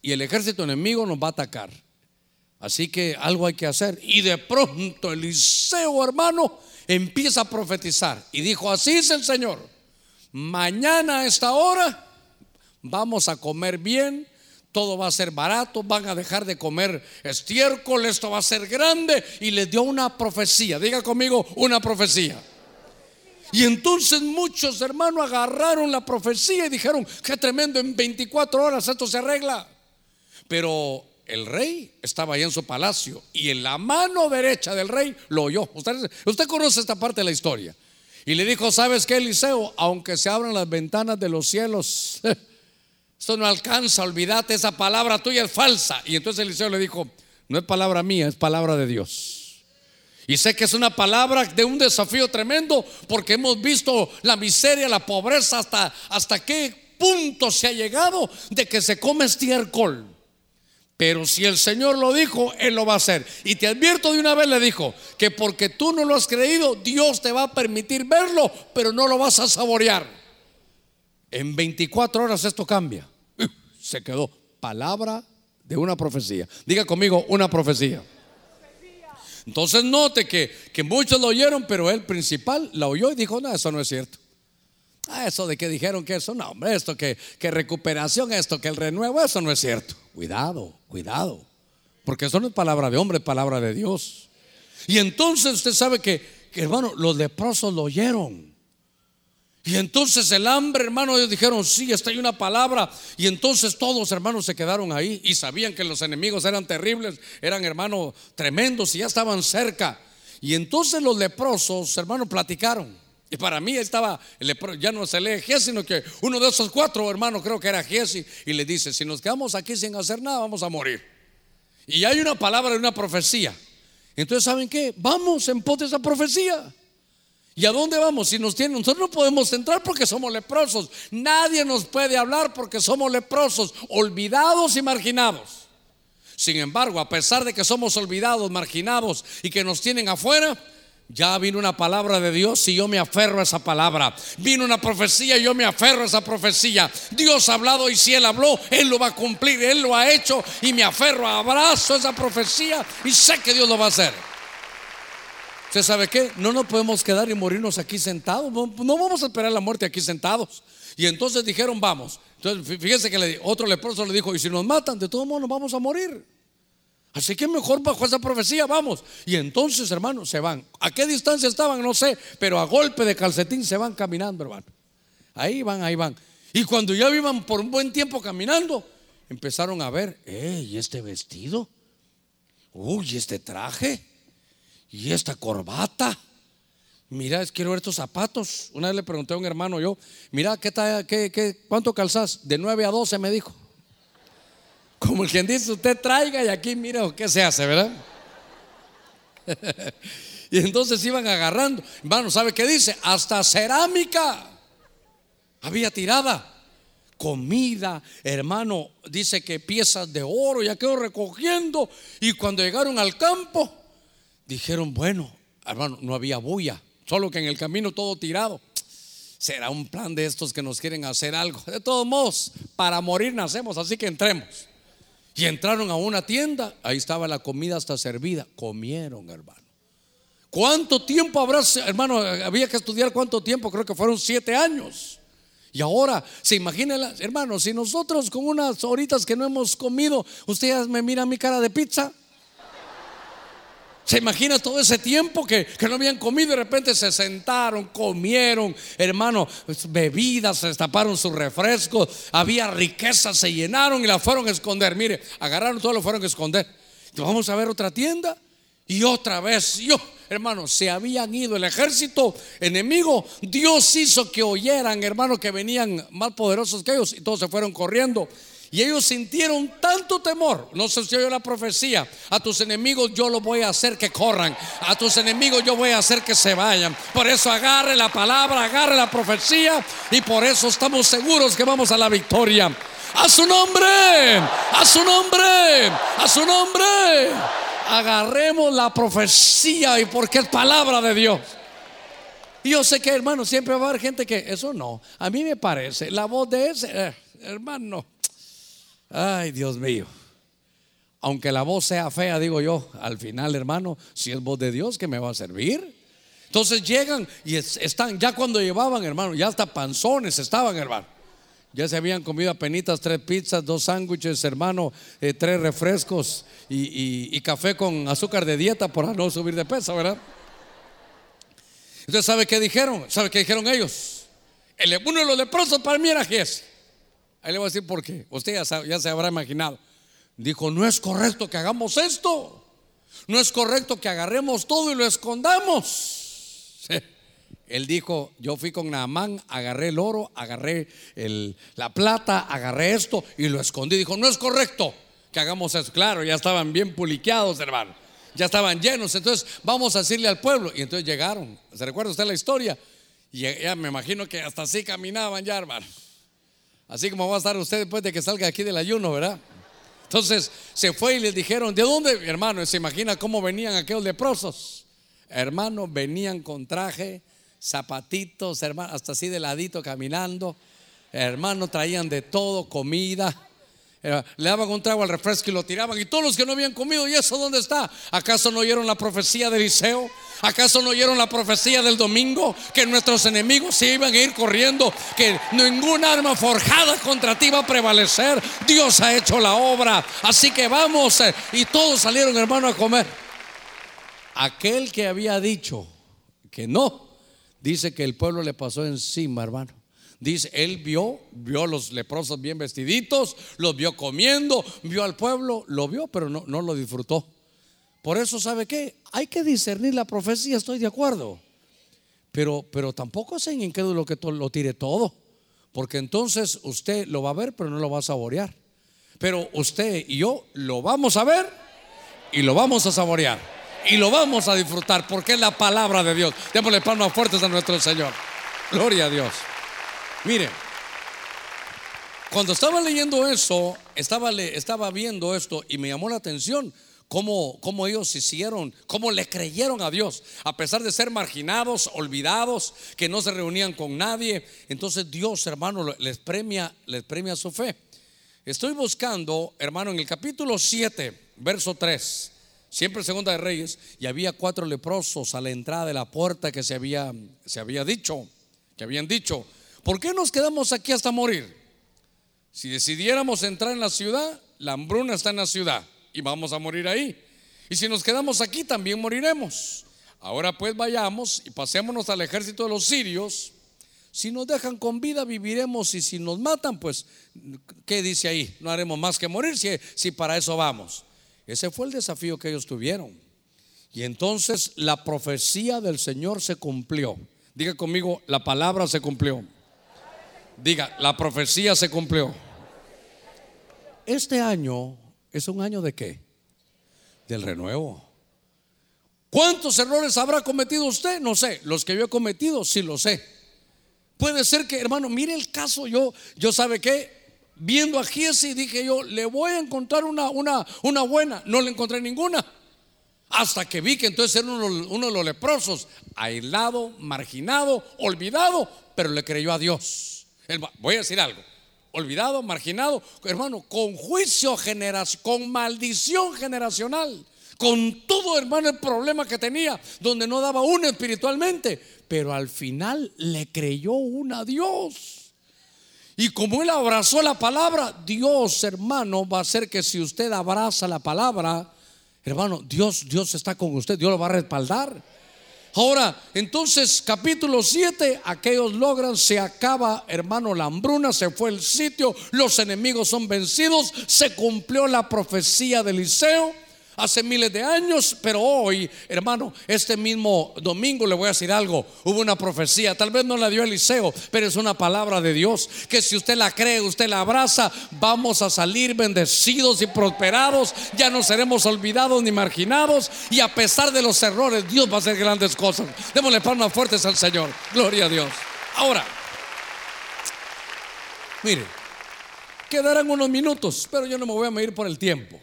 Speaker 1: Y el ejército enemigo nos va a atacar. Así que algo hay que hacer. Y de pronto Eliseo, hermano, empieza a profetizar. Y dijo, así es el Señor. Mañana a esta hora vamos a comer bien. todo va a ser barato, van a dejar de comer estiércol, esto va a ser grande. Y les dio una profecía, diga conmigo, una profecía. Y entonces muchos hermanos agarraron la profecía y dijeron, qué tremendo, en 24 horas esto se arregla. Pero el rey estaba ahí en su palacio y en la mano derecha del rey lo oyó. Usted, usted conoce esta parte de la historia. Y le dijo, ¿sabes qué, Eliseo? Aunque se abran las ventanas de los cielos, [LAUGHS] esto no alcanza, olvídate, esa palabra tuya es falsa. Y entonces Eliseo le dijo, no es palabra mía, es palabra de Dios. Y sé que es una palabra de un desafío tremendo porque hemos visto la miseria, la pobreza, hasta, hasta qué punto se ha llegado de que se come estiércol. Pero si el Señor lo dijo, Él lo va a hacer. Y te advierto de una vez, le dijo, que porque tú no lo has creído, Dios te va a permitir verlo, pero no lo vas a saborear. En 24 horas esto cambia. [LAUGHS] Se quedó palabra de una profecía. Diga conmigo, una profecía. Entonces note que, que muchos lo oyeron, pero el principal la oyó y dijo, no, eso no es cierto. Ah, eso de que dijeron que eso, no, hombre, esto que, que recuperación, esto que el renuevo, eso no es cierto. Cuidado, cuidado. Porque eso no es palabra de hombre, es palabra de Dios. Y entonces usted sabe que, que hermano, los leprosos lo oyeron. Y entonces el hambre, hermano, ellos dijeron, sí, está hay una palabra. Y entonces todos, hermanos, se quedaron ahí y sabían que los enemigos eran terribles, eran, hermanos, tremendos y ya estaban cerca. Y entonces los leprosos, hermanos, platicaron. Y para mí estaba, ya no se lee Giesi, sino que uno de esos cuatro hermanos, creo que era Giesi, y le dice, si nos quedamos aquí sin hacer nada, vamos a morir. Y hay una palabra, una profecía. Entonces, ¿saben qué? Vamos en pos de esa profecía. ¿Y a dónde vamos? Si nos tienen, nosotros no podemos entrar porque somos leprosos. Nadie nos puede hablar porque somos leprosos, olvidados y marginados. Sin embargo, a pesar de que somos olvidados, marginados y que nos tienen afuera, ya vino una palabra de Dios y yo me aferro a esa palabra. Vino una profecía y yo me aferro a esa profecía. Dios ha hablado y si Él habló, Él lo va a cumplir, Él lo ha hecho y me aferro, abrazo esa profecía y sé que Dios lo va a hacer. ¿Usted sabe qué? No nos podemos quedar y morirnos aquí sentados. No vamos a esperar la muerte aquí sentados. Y entonces dijeron, vamos. Entonces, fíjese que otro leproso le dijo, y si nos matan, de todos modos nos vamos a morir. Así que mejor bajo esa profecía vamos. Y entonces, hermanos, se van. ¿A qué distancia estaban? No sé, pero a golpe de calcetín se van caminando, hermano. Ahí van, ahí van. Y cuando ya iban por un buen tiempo caminando, empezaron a ver, ¿y este vestido? Uy, este traje. ¿y esta corbata? Mira, quiero ver estos zapatos. Una vez le pregunté a un hermano yo, mira, ¿qué, qué, qué, ¿cuánto calzás? De 9 a 12 me dijo. Como el quien dice, usted traiga y aquí mira qué se hace, ¿verdad? [LAUGHS] y entonces iban agarrando. Hermano, ¿sabe qué dice? Hasta cerámica había tirada. Comida, hermano, dice que piezas de oro ya quedó recogiendo. Y cuando llegaron al campo, dijeron, bueno, hermano, no había bulla, solo que en el camino todo tirado. Será un plan de estos que nos quieren hacer algo. De todos modos, para morir nacemos, así que entremos. Y entraron a una tienda, ahí estaba la comida hasta servida. Comieron, hermano. ¿Cuánto tiempo habrá, hermano? Había que estudiar cuánto tiempo, creo que fueron siete años. Y ahora, se imagina, hermano, si nosotros con unas horitas que no hemos comido, ustedes me miran mi cara de pizza. ¿Se imagina todo ese tiempo que, no habían comido de repente se sentaron, comieron, hermano, bebidas, se destaparon sus refrescos, había riquezas, se llenaron y la fueron a esconder. Mire, agarraron todo, lo fueron a esconder. Vamos a ver otra tienda y otra vez, yo, hermano, se habían ido el ejército enemigo. Dios hizo que oyeran, hermano, que venían más poderosos que ellos y todos se fueron corriendo. Y ellos sintieron tanto temor. No sé si oyó la profecía. A tus enemigos yo los voy a hacer que corran. A tus enemigos yo voy a hacer que se vayan. Por eso agarre la palabra, agarre la profecía. Y por eso estamos seguros que vamos a la victoria. A su nombre, a su nombre, a su nombre. Agarremos la profecía y porque es palabra de Dios. Y yo sé que, hermano, siempre va a haber gente que eso no. A mí me parece, la voz de ese, eh, hermano, Ay, Dios mío. Aunque la voz sea fea, digo yo, al final, hermano, si es voz de Dios, que me va a servir? Entonces llegan y están, ya cuando llevaban, hermano, ya hasta panzones estaban, hermano. Ya se habían comido penitas tres pizzas, dos sándwiches, hermano, eh, tres refrescos y, café con azúcar de dieta para no subir de peso, ¿verdad? Entonces, ¿sabe qué dijeron? ¿Sabe qué dijeron ellos? El, uno de los leprosos para mí era Jesse. Ahí le voy a decir por qué. Usted ya, se habrá imaginado. Dijo, no es correcto que hagamos esto. No es correcto que agarremos todo y lo escondamos. Él dijo, yo fui con Naamán, agarré el oro, agarré la plata, agarré esto y lo escondí. Dijo, no es correcto que hagamos eso. Claro, ya estaban bien puliqueados, hermano. Ya estaban llenos. Entonces, vamos a decirle al pueblo. Y entonces llegaron. ¿Se recuerda usted la historia? Y ya me imagino que hasta así caminaban ya, hermano. Así como va a estar usted después de que salga aquí del ayuno, ¿verdad? Entonces se fue y les dijeron, ¿de dónde? Hermano, se imagina cómo venían aquellos leprosos. Hermano, venían con traje, zapatitos, hermano, hasta así de ladito caminando. Hermano, traían de todo, comida. Le daban un trago al refresco y lo tiraban. Y todos los que no habían comido, ¿y eso dónde está? ¿Acaso no oyeron la profecía de Eliseo? ¿Acaso no oyeron la profecía del domingo? Que nuestros enemigos se iban a ir corriendo, que ningún arma forjada contra ti va a prevalecer. Dios ha hecho la obra. Así que vamos. Eh, y todos salieron, hermano, a comer. Aquel que había dicho que no, dice que el pueblo le pasó encima, hermano. Dice, él vio, vio a los leprosos bien vestiditos, los vio comiendo, vio al pueblo, lo vio, pero no, no lo disfrutó. Por eso, ¿sabe qué? Hay que discernir la profecía, estoy de acuerdo. Pero, pero tampoco es en incrédulo que lo tire todo. Porque entonces usted lo va a ver, pero no lo va a saborear. Pero usted y yo lo vamos a ver y lo vamos a saborear. Y lo vamos a disfrutar porque es la palabra de Dios. Démosle palmas fuertes a nuestro Señor. Gloria a Dios. Mire, cuando estaba leyendo eso, estaba, estaba viendo esto y me llamó la atención cómo, cómo ellos hicieron, cómo le creyeron a Dios, a pesar de ser marginados, olvidados, que no se reunían con nadie. Entonces Dios, hermano, les premia, les premia su fe. Estoy buscando, hermano, en el capítulo 7, verso 3, siempre segunda de Reyes, y había cuatro leprosos a la entrada de la puerta que se había, se había dicho, que habían dicho, ¿Por qué nos quedamos aquí hasta morir? Si decidiéramos entrar en la ciudad, la hambruna está en la ciudad y vamos a morir ahí. Y si nos quedamos aquí, también moriremos. Ahora pues vayamos y pasémonos al ejército de los sirios. Si nos dejan con vida, viviremos. Y si nos matan, pues, ¿qué dice ahí? No haremos más que morir si, si para eso vamos. Ese fue el desafío que ellos tuvieron. Y entonces la profecía del Señor se cumplió. Diga conmigo, la palabra se cumplió. Diga, la profecía se cumplió. Este año es un año de qué? Del renuevo. ¿Cuántos errores habrá cometido usted? No sé. Los que yo he cometido, sí lo sé. Puede ser que, hermano, mire el caso. Yo, yo sabe qué, viendo a Giesi dije yo, le voy a encontrar una, una, una buena. No le encontré ninguna. Hasta que vi que entonces era uno, uno de los leprosos, aislado, marginado, olvidado, pero le creyó a Dios voy a decir algo. Olvidado, marginado, hermano, con juicio generacional, con maldición generacional, con todo, hermano, el problema que tenía, donde no daba uno espiritualmente, pero al final le creyó una a Dios. Y como él abrazó la palabra, Dios, hermano, va a hacer que si usted abraza la palabra, hermano, Dios, Dios está con usted, Dios lo va a respaldar. Ahora, entonces capítulo 7, aquellos logran, se acaba, hermano, la hambruna, se fue el sitio, los enemigos son vencidos, se cumplió la profecía de Eliseo hace miles de años, pero hoy, hermano, este mismo domingo le voy a decir algo. Hubo una profecía, tal vez no la dio Eliseo, pero es una palabra de Dios que si usted la cree, usted la abraza, vamos a salir bendecidos y prosperados, ya no seremos olvidados ni marginados y a pesar de los errores, Dios va a hacer grandes cosas. Démosle palmas fuertes al Señor. Gloria a Dios. Ahora, mire, quedarán unos minutos, pero yo no me voy a medir por el tiempo.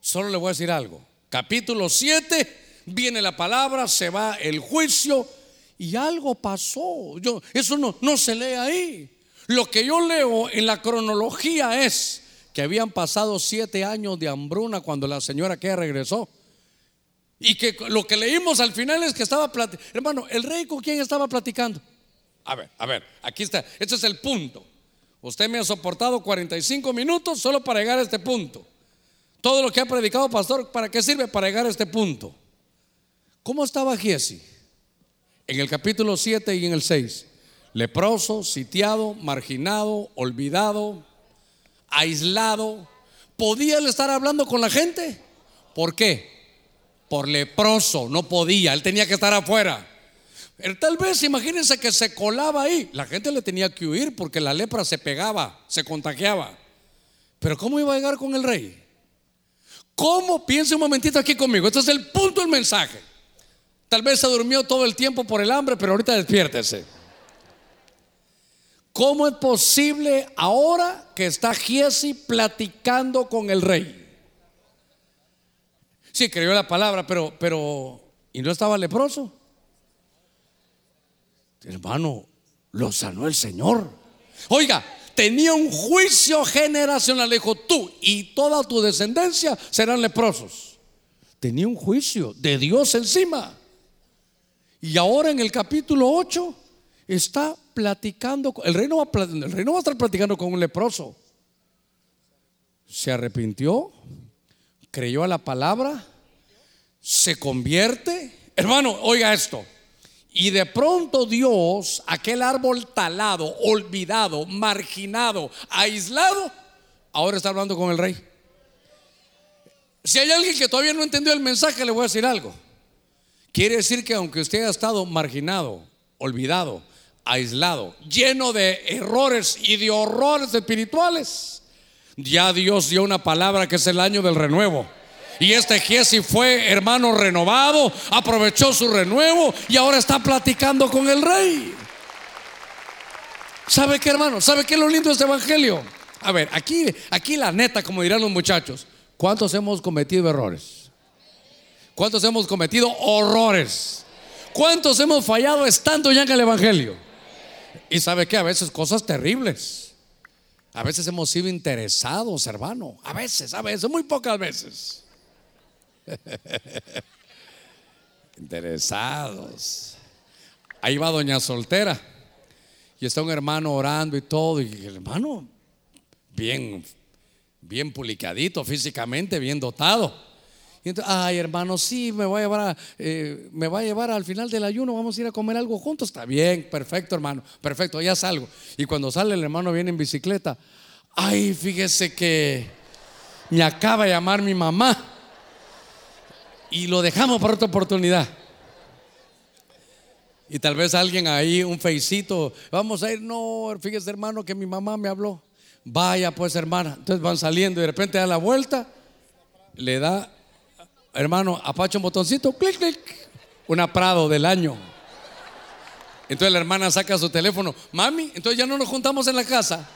Speaker 1: Solo le voy a decir algo. Capítulo 7, viene la palabra, se va el juicio y algo pasó. Yo, eso no, no se lee ahí. Lo que yo leo en la cronología es que habían pasado siete años de hambruna cuando la señora que regresó. Y que lo que leímos al final es que estaba platicando. Hermano, ¿el rey con quién estaba platicando? A ver, a ver, aquí está. Este es el punto. Usted me ha soportado 45 minutos solo para llegar a este punto. Todo lo que ha predicado, pastor, ¿para qué sirve? Para llegar a este punto. ¿Cómo estaba Giesi? En el capítulo 7 y en el 6. Leproso, sitiado, marginado, olvidado, aislado. ¿Podía él estar hablando con la gente? ¿Por qué? Por leproso, no podía, él tenía que estar afuera. Tal vez, imagínense que se colaba ahí. La gente le tenía que huir porque la lepra se pegaba, se contagiaba. Pero ¿cómo iba a llegar con el rey? ¿Cómo? Piense un momentito aquí conmigo. Este es el punto del mensaje. Tal vez se durmió todo el tiempo por el hambre, pero ahorita despiértese. ¿Cómo es posible ahora que está Giesi platicando con el rey? Sí, creyó la palabra, pero, pero, ¿y no estaba leproso? Hermano, lo sanó el Señor. Oiga, tenía un juicio generacional. Le dijo, tú y toda tu descendencia serán leprosos. Tenía un juicio de Dios encima. Y ahora en el capítulo 8 está platicando. El rey, no va, el rey no va a estar platicando con un leproso. Se arrepintió, creyó a la palabra, se convierte. Hermano, oiga esto. Y de pronto Dios, aquel árbol talado, olvidado, marginado, aislado, ahora está hablando con el rey. Si hay alguien que todavía no entendió el mensaje, le voy a decir algo. Quiere decir que aunque usted haya estado marginado, olvidado, aislado, lleno de errores y de horrores espirituales, ya Dios dio una palabra que es el año del renuevo. Y este Giesi fue hermano renovado, aprovechó su renuevo y ahora está platicando con el rey. ¿Sabe qué, hermano? ¿Sabe qué es lo lindo de este evangelio? A ver, aquí, aquí la neta, como dirán los muchachos, ¿cuántos hemos cometido errores? ¿Cuántos hemos cometido horrores? ¿Cuántos hemos fallado estando ya en el evangelio? Y sabe que a veces cosas terribles. A veces hemos sido interesados, hermano. A veces, a veces, muy pocas veces. [LAUGHS] Interesados. Ahí va doña soltera. Y está un hermano orando y todo. Y el hermano, bien, bien publicadito físicamente, bien dotado. Y entonces, ay hermano, sí, me voy a llevar, eh, me va a llevar al final del ayuno, vamos a ir a comer algo juntos. Está bien, perfecto hermano, perfecto, ya salgo. Y cuando sale el hermano viene en bicicleta. Ay, fíjese que me acaba de llamar mi mamá y lo dejamos para otra oportunidad. Y tal vez alguien ahí, un feicito, vamos a ir, no, fíjese hermano que mi mamá me habló. Vaya pues hermana, entonces van saliendo y de repente da la vuelta, le da, hermano, apacha un botoncito, clic, clic, una Prado del año. Entonces la hermana saca su teléfono, mami, entonces ya no nos juntamos en la casa.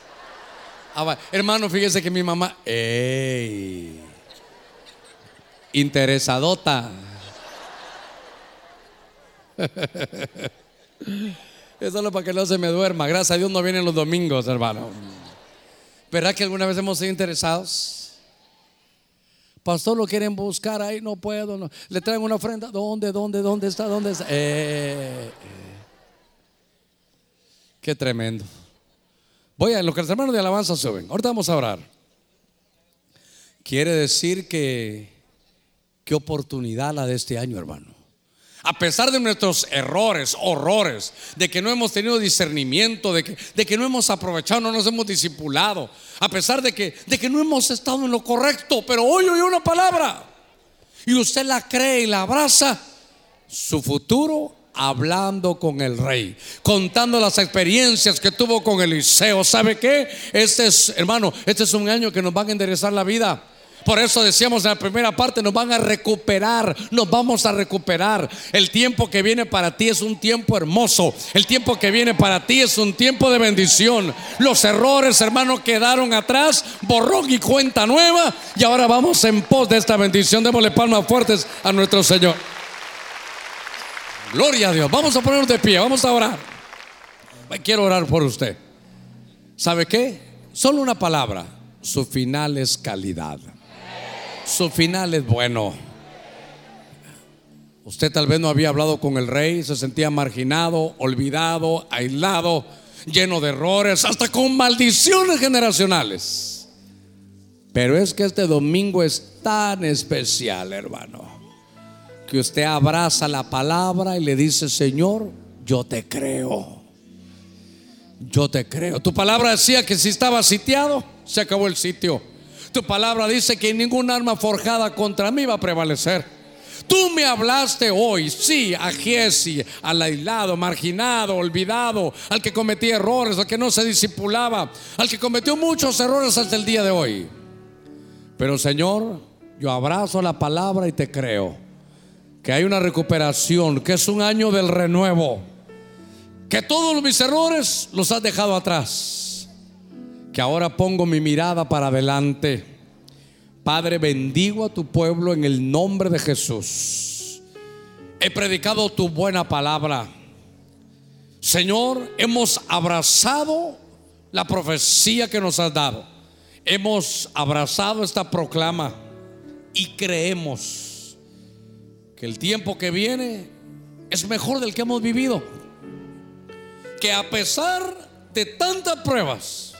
Speaker 1: Ah, hermano, fíjese que mi mamá, ¡ey! Interesadota. Es solo para que no se me duerma. Gracias a Dios no vienen los domingos, hermano. ¿Verdad que alguna vez hemos sido interesados? Pastor, lo quieren buscar ahí, no puedo. No. Le traen una ofrenda. ¿Dónde, dónde, dónde está? ¿Dónde está? Eh, eh. Qué tremendo. Voy a lo que los hermanos de alabanza suben. Ahorita vamos a orar. Quiere decir que Qué oportunidad la de este año, hermano. A pesar de nuestros errores, horrores, de que no hemos tenido discernimiento, de que, de que no hemos aprovechado, no nos hemos discipulado, a pesar de que, de que no hemos estado en lo correcto, pero hoy oye una palabra y usted la cree y la abraza, su futuro hablando con el rey, contando las experiencias que tuvo con Eliseo. ¿Sabe qué? Este es, hermano, este es un año que nos van a enderezar la vida. Por eso decíamos en la primera parte, nos van a recuperar, nos vamos a recuperar. El tiempo que viene para ti es un tiempo hermoso. El tiempo que viene para ti es un tiempo de bendición. Los errores, hermanos, quedaron atrás, borrón y cuenta nueva. Y ahora vamos en pos de esta bendición. Démosle palmas fuertes a nuestro Señor. Gloria a Dios. Vamos a ponernos de pie, vamos a orar. Quiero orar por usted. ¿Sabe qué? Solo una palabra. Su final es calidad su final es bueno. Usted tal vez no había hablado con el rey, se sentía marginado, olvidado, aislado. lleno de errores, hasta con maldiciones generacionales. Pero es que este domingo es tan especial, hermano, que usted abraza la palabra y le dice, Señor, yo te creo. Yo te creo. Tu palabra decía que si estaba sitiado, se acabó el sitio. Tu palabra dice que ningún arma forjada contra mí va a prevalecer. Tú me hablaste hoy, sí, a Giesi, al aislado, marginado, olvidado, al que cometía errores, al que no se disipulaba, al que cometió muchos errores hasta el día de hoy. Pero Señor, yo abrazo la palabra y te creo que hay una recuperación, que es un año del renuevo, que todos mis errores los has dejado atrás, que ahora pongo mi mirada para adelante Padre, bendigo a tu pueblo en el nombre de Jesús. He predicado tu buena palabra. Señor, hemos abrazado la profecía que nos has dado. Hemos abrazado esta proclama y creemos que el tiempo que viene es mejor del que hemos vivido. Que a pesar de tantas pruebas,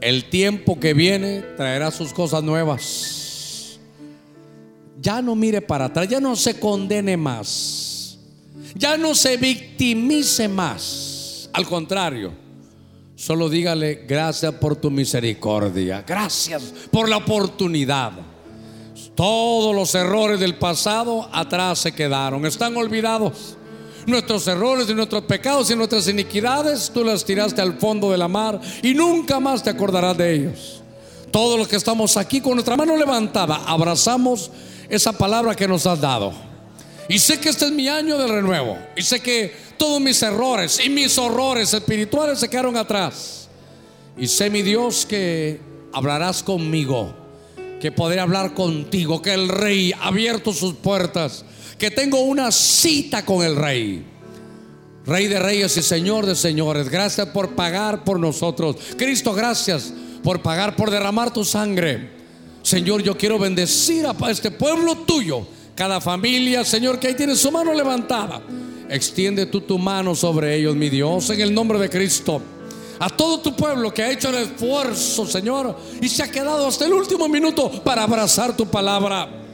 Speaker 1: el tiempo que viene traerá sus cosas nuevas. Ya no mire para atrás, ya no se condene más, ya no se victimice más. Al contrario, solo dígale gracias por tu misericordia, gracias por la oportunidad. Todos los errores del pasado atrás se quedaron, están olvidados nuestros errores y nuestros pecados y nuestras iniquidades, tú las tiraste al fondo de la mar y nunca más te acordarás de ellos. Todos los que estamos aquí con nuestra mano levantada, abrazamos esa palabra que nos has dado. Y sé que este es mi año de renuevo. Y sé que todos mis errores y mis horrores espirituales se quedaron atrás. Y sé, mi Dios, que hablarás conmigo, que podré hablar contigo, que el Rey ha abierto sus puertas que tengo una cita con el Rey. Rey de reyes y Señor de señores, gracias por pagar por nosotros. Cristo, gracias por pagar, por derramar tu sangre. Señor, yo quiero bendecir a este pueblo tuyo, cada familia, Señor, que ahí tiene su mano levantada. Extiende tú tu mano sobre ellos, mi Dios, en el nombre de Cristo. A todo tu pueblo que ha hecho el esfuerzo, Señor, y se ha quedado hasta el último minuto para abrazar tu palabra.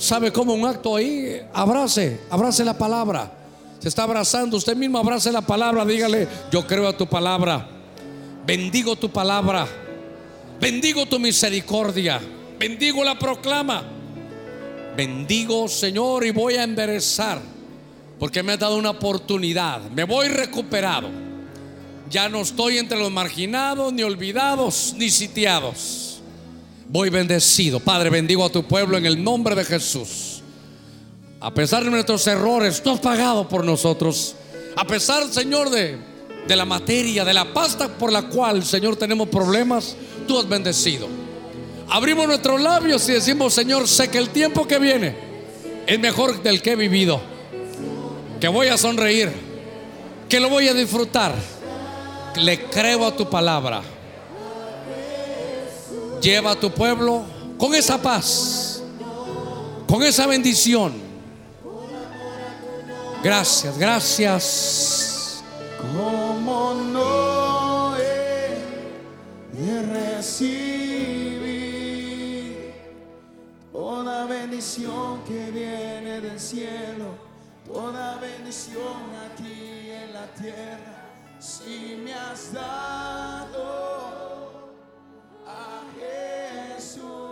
Speaker 1: ¿Sabe cómo un acto ahí? Abrace, abrace la palabra. Se está abrazando, usted mismo abrace la palabra, dígale, yo creo a tu palabra. Bendigo tu palabra. Bendigo tu misericordia. Bendigo la proclama. Bendigo, Señor, y voy a enderezar. Porque me ha dado una oportunidad. Me voy recuperado. Ya no estoy entre los marginados, ni olvidados, ni sitiados voy bendecido. Padre, bendigo a tu pueblo en el nombre de Jesús. A pesar de nuestros errores, tú has pagado por nosotros. A pesar, Señor, de, de la materia, de la pasta por la cual, Señor, tenemos problemas, tú has bendecido. Abrimos nuestros labios y decimos, Señor, sé que el tiempo que viene es mejor del que he vivido. Que voy a sonreír, que lo voy a disfrutar. Le creo a tu palabra Lleva a tu pueblo con esa paz, con esa bendición. Gracias, gracias.
Speaker 2: Como no he de recibir toda bendición que viene del cielo, toda bendición aquí en la tierra, si me has dado ressurreição.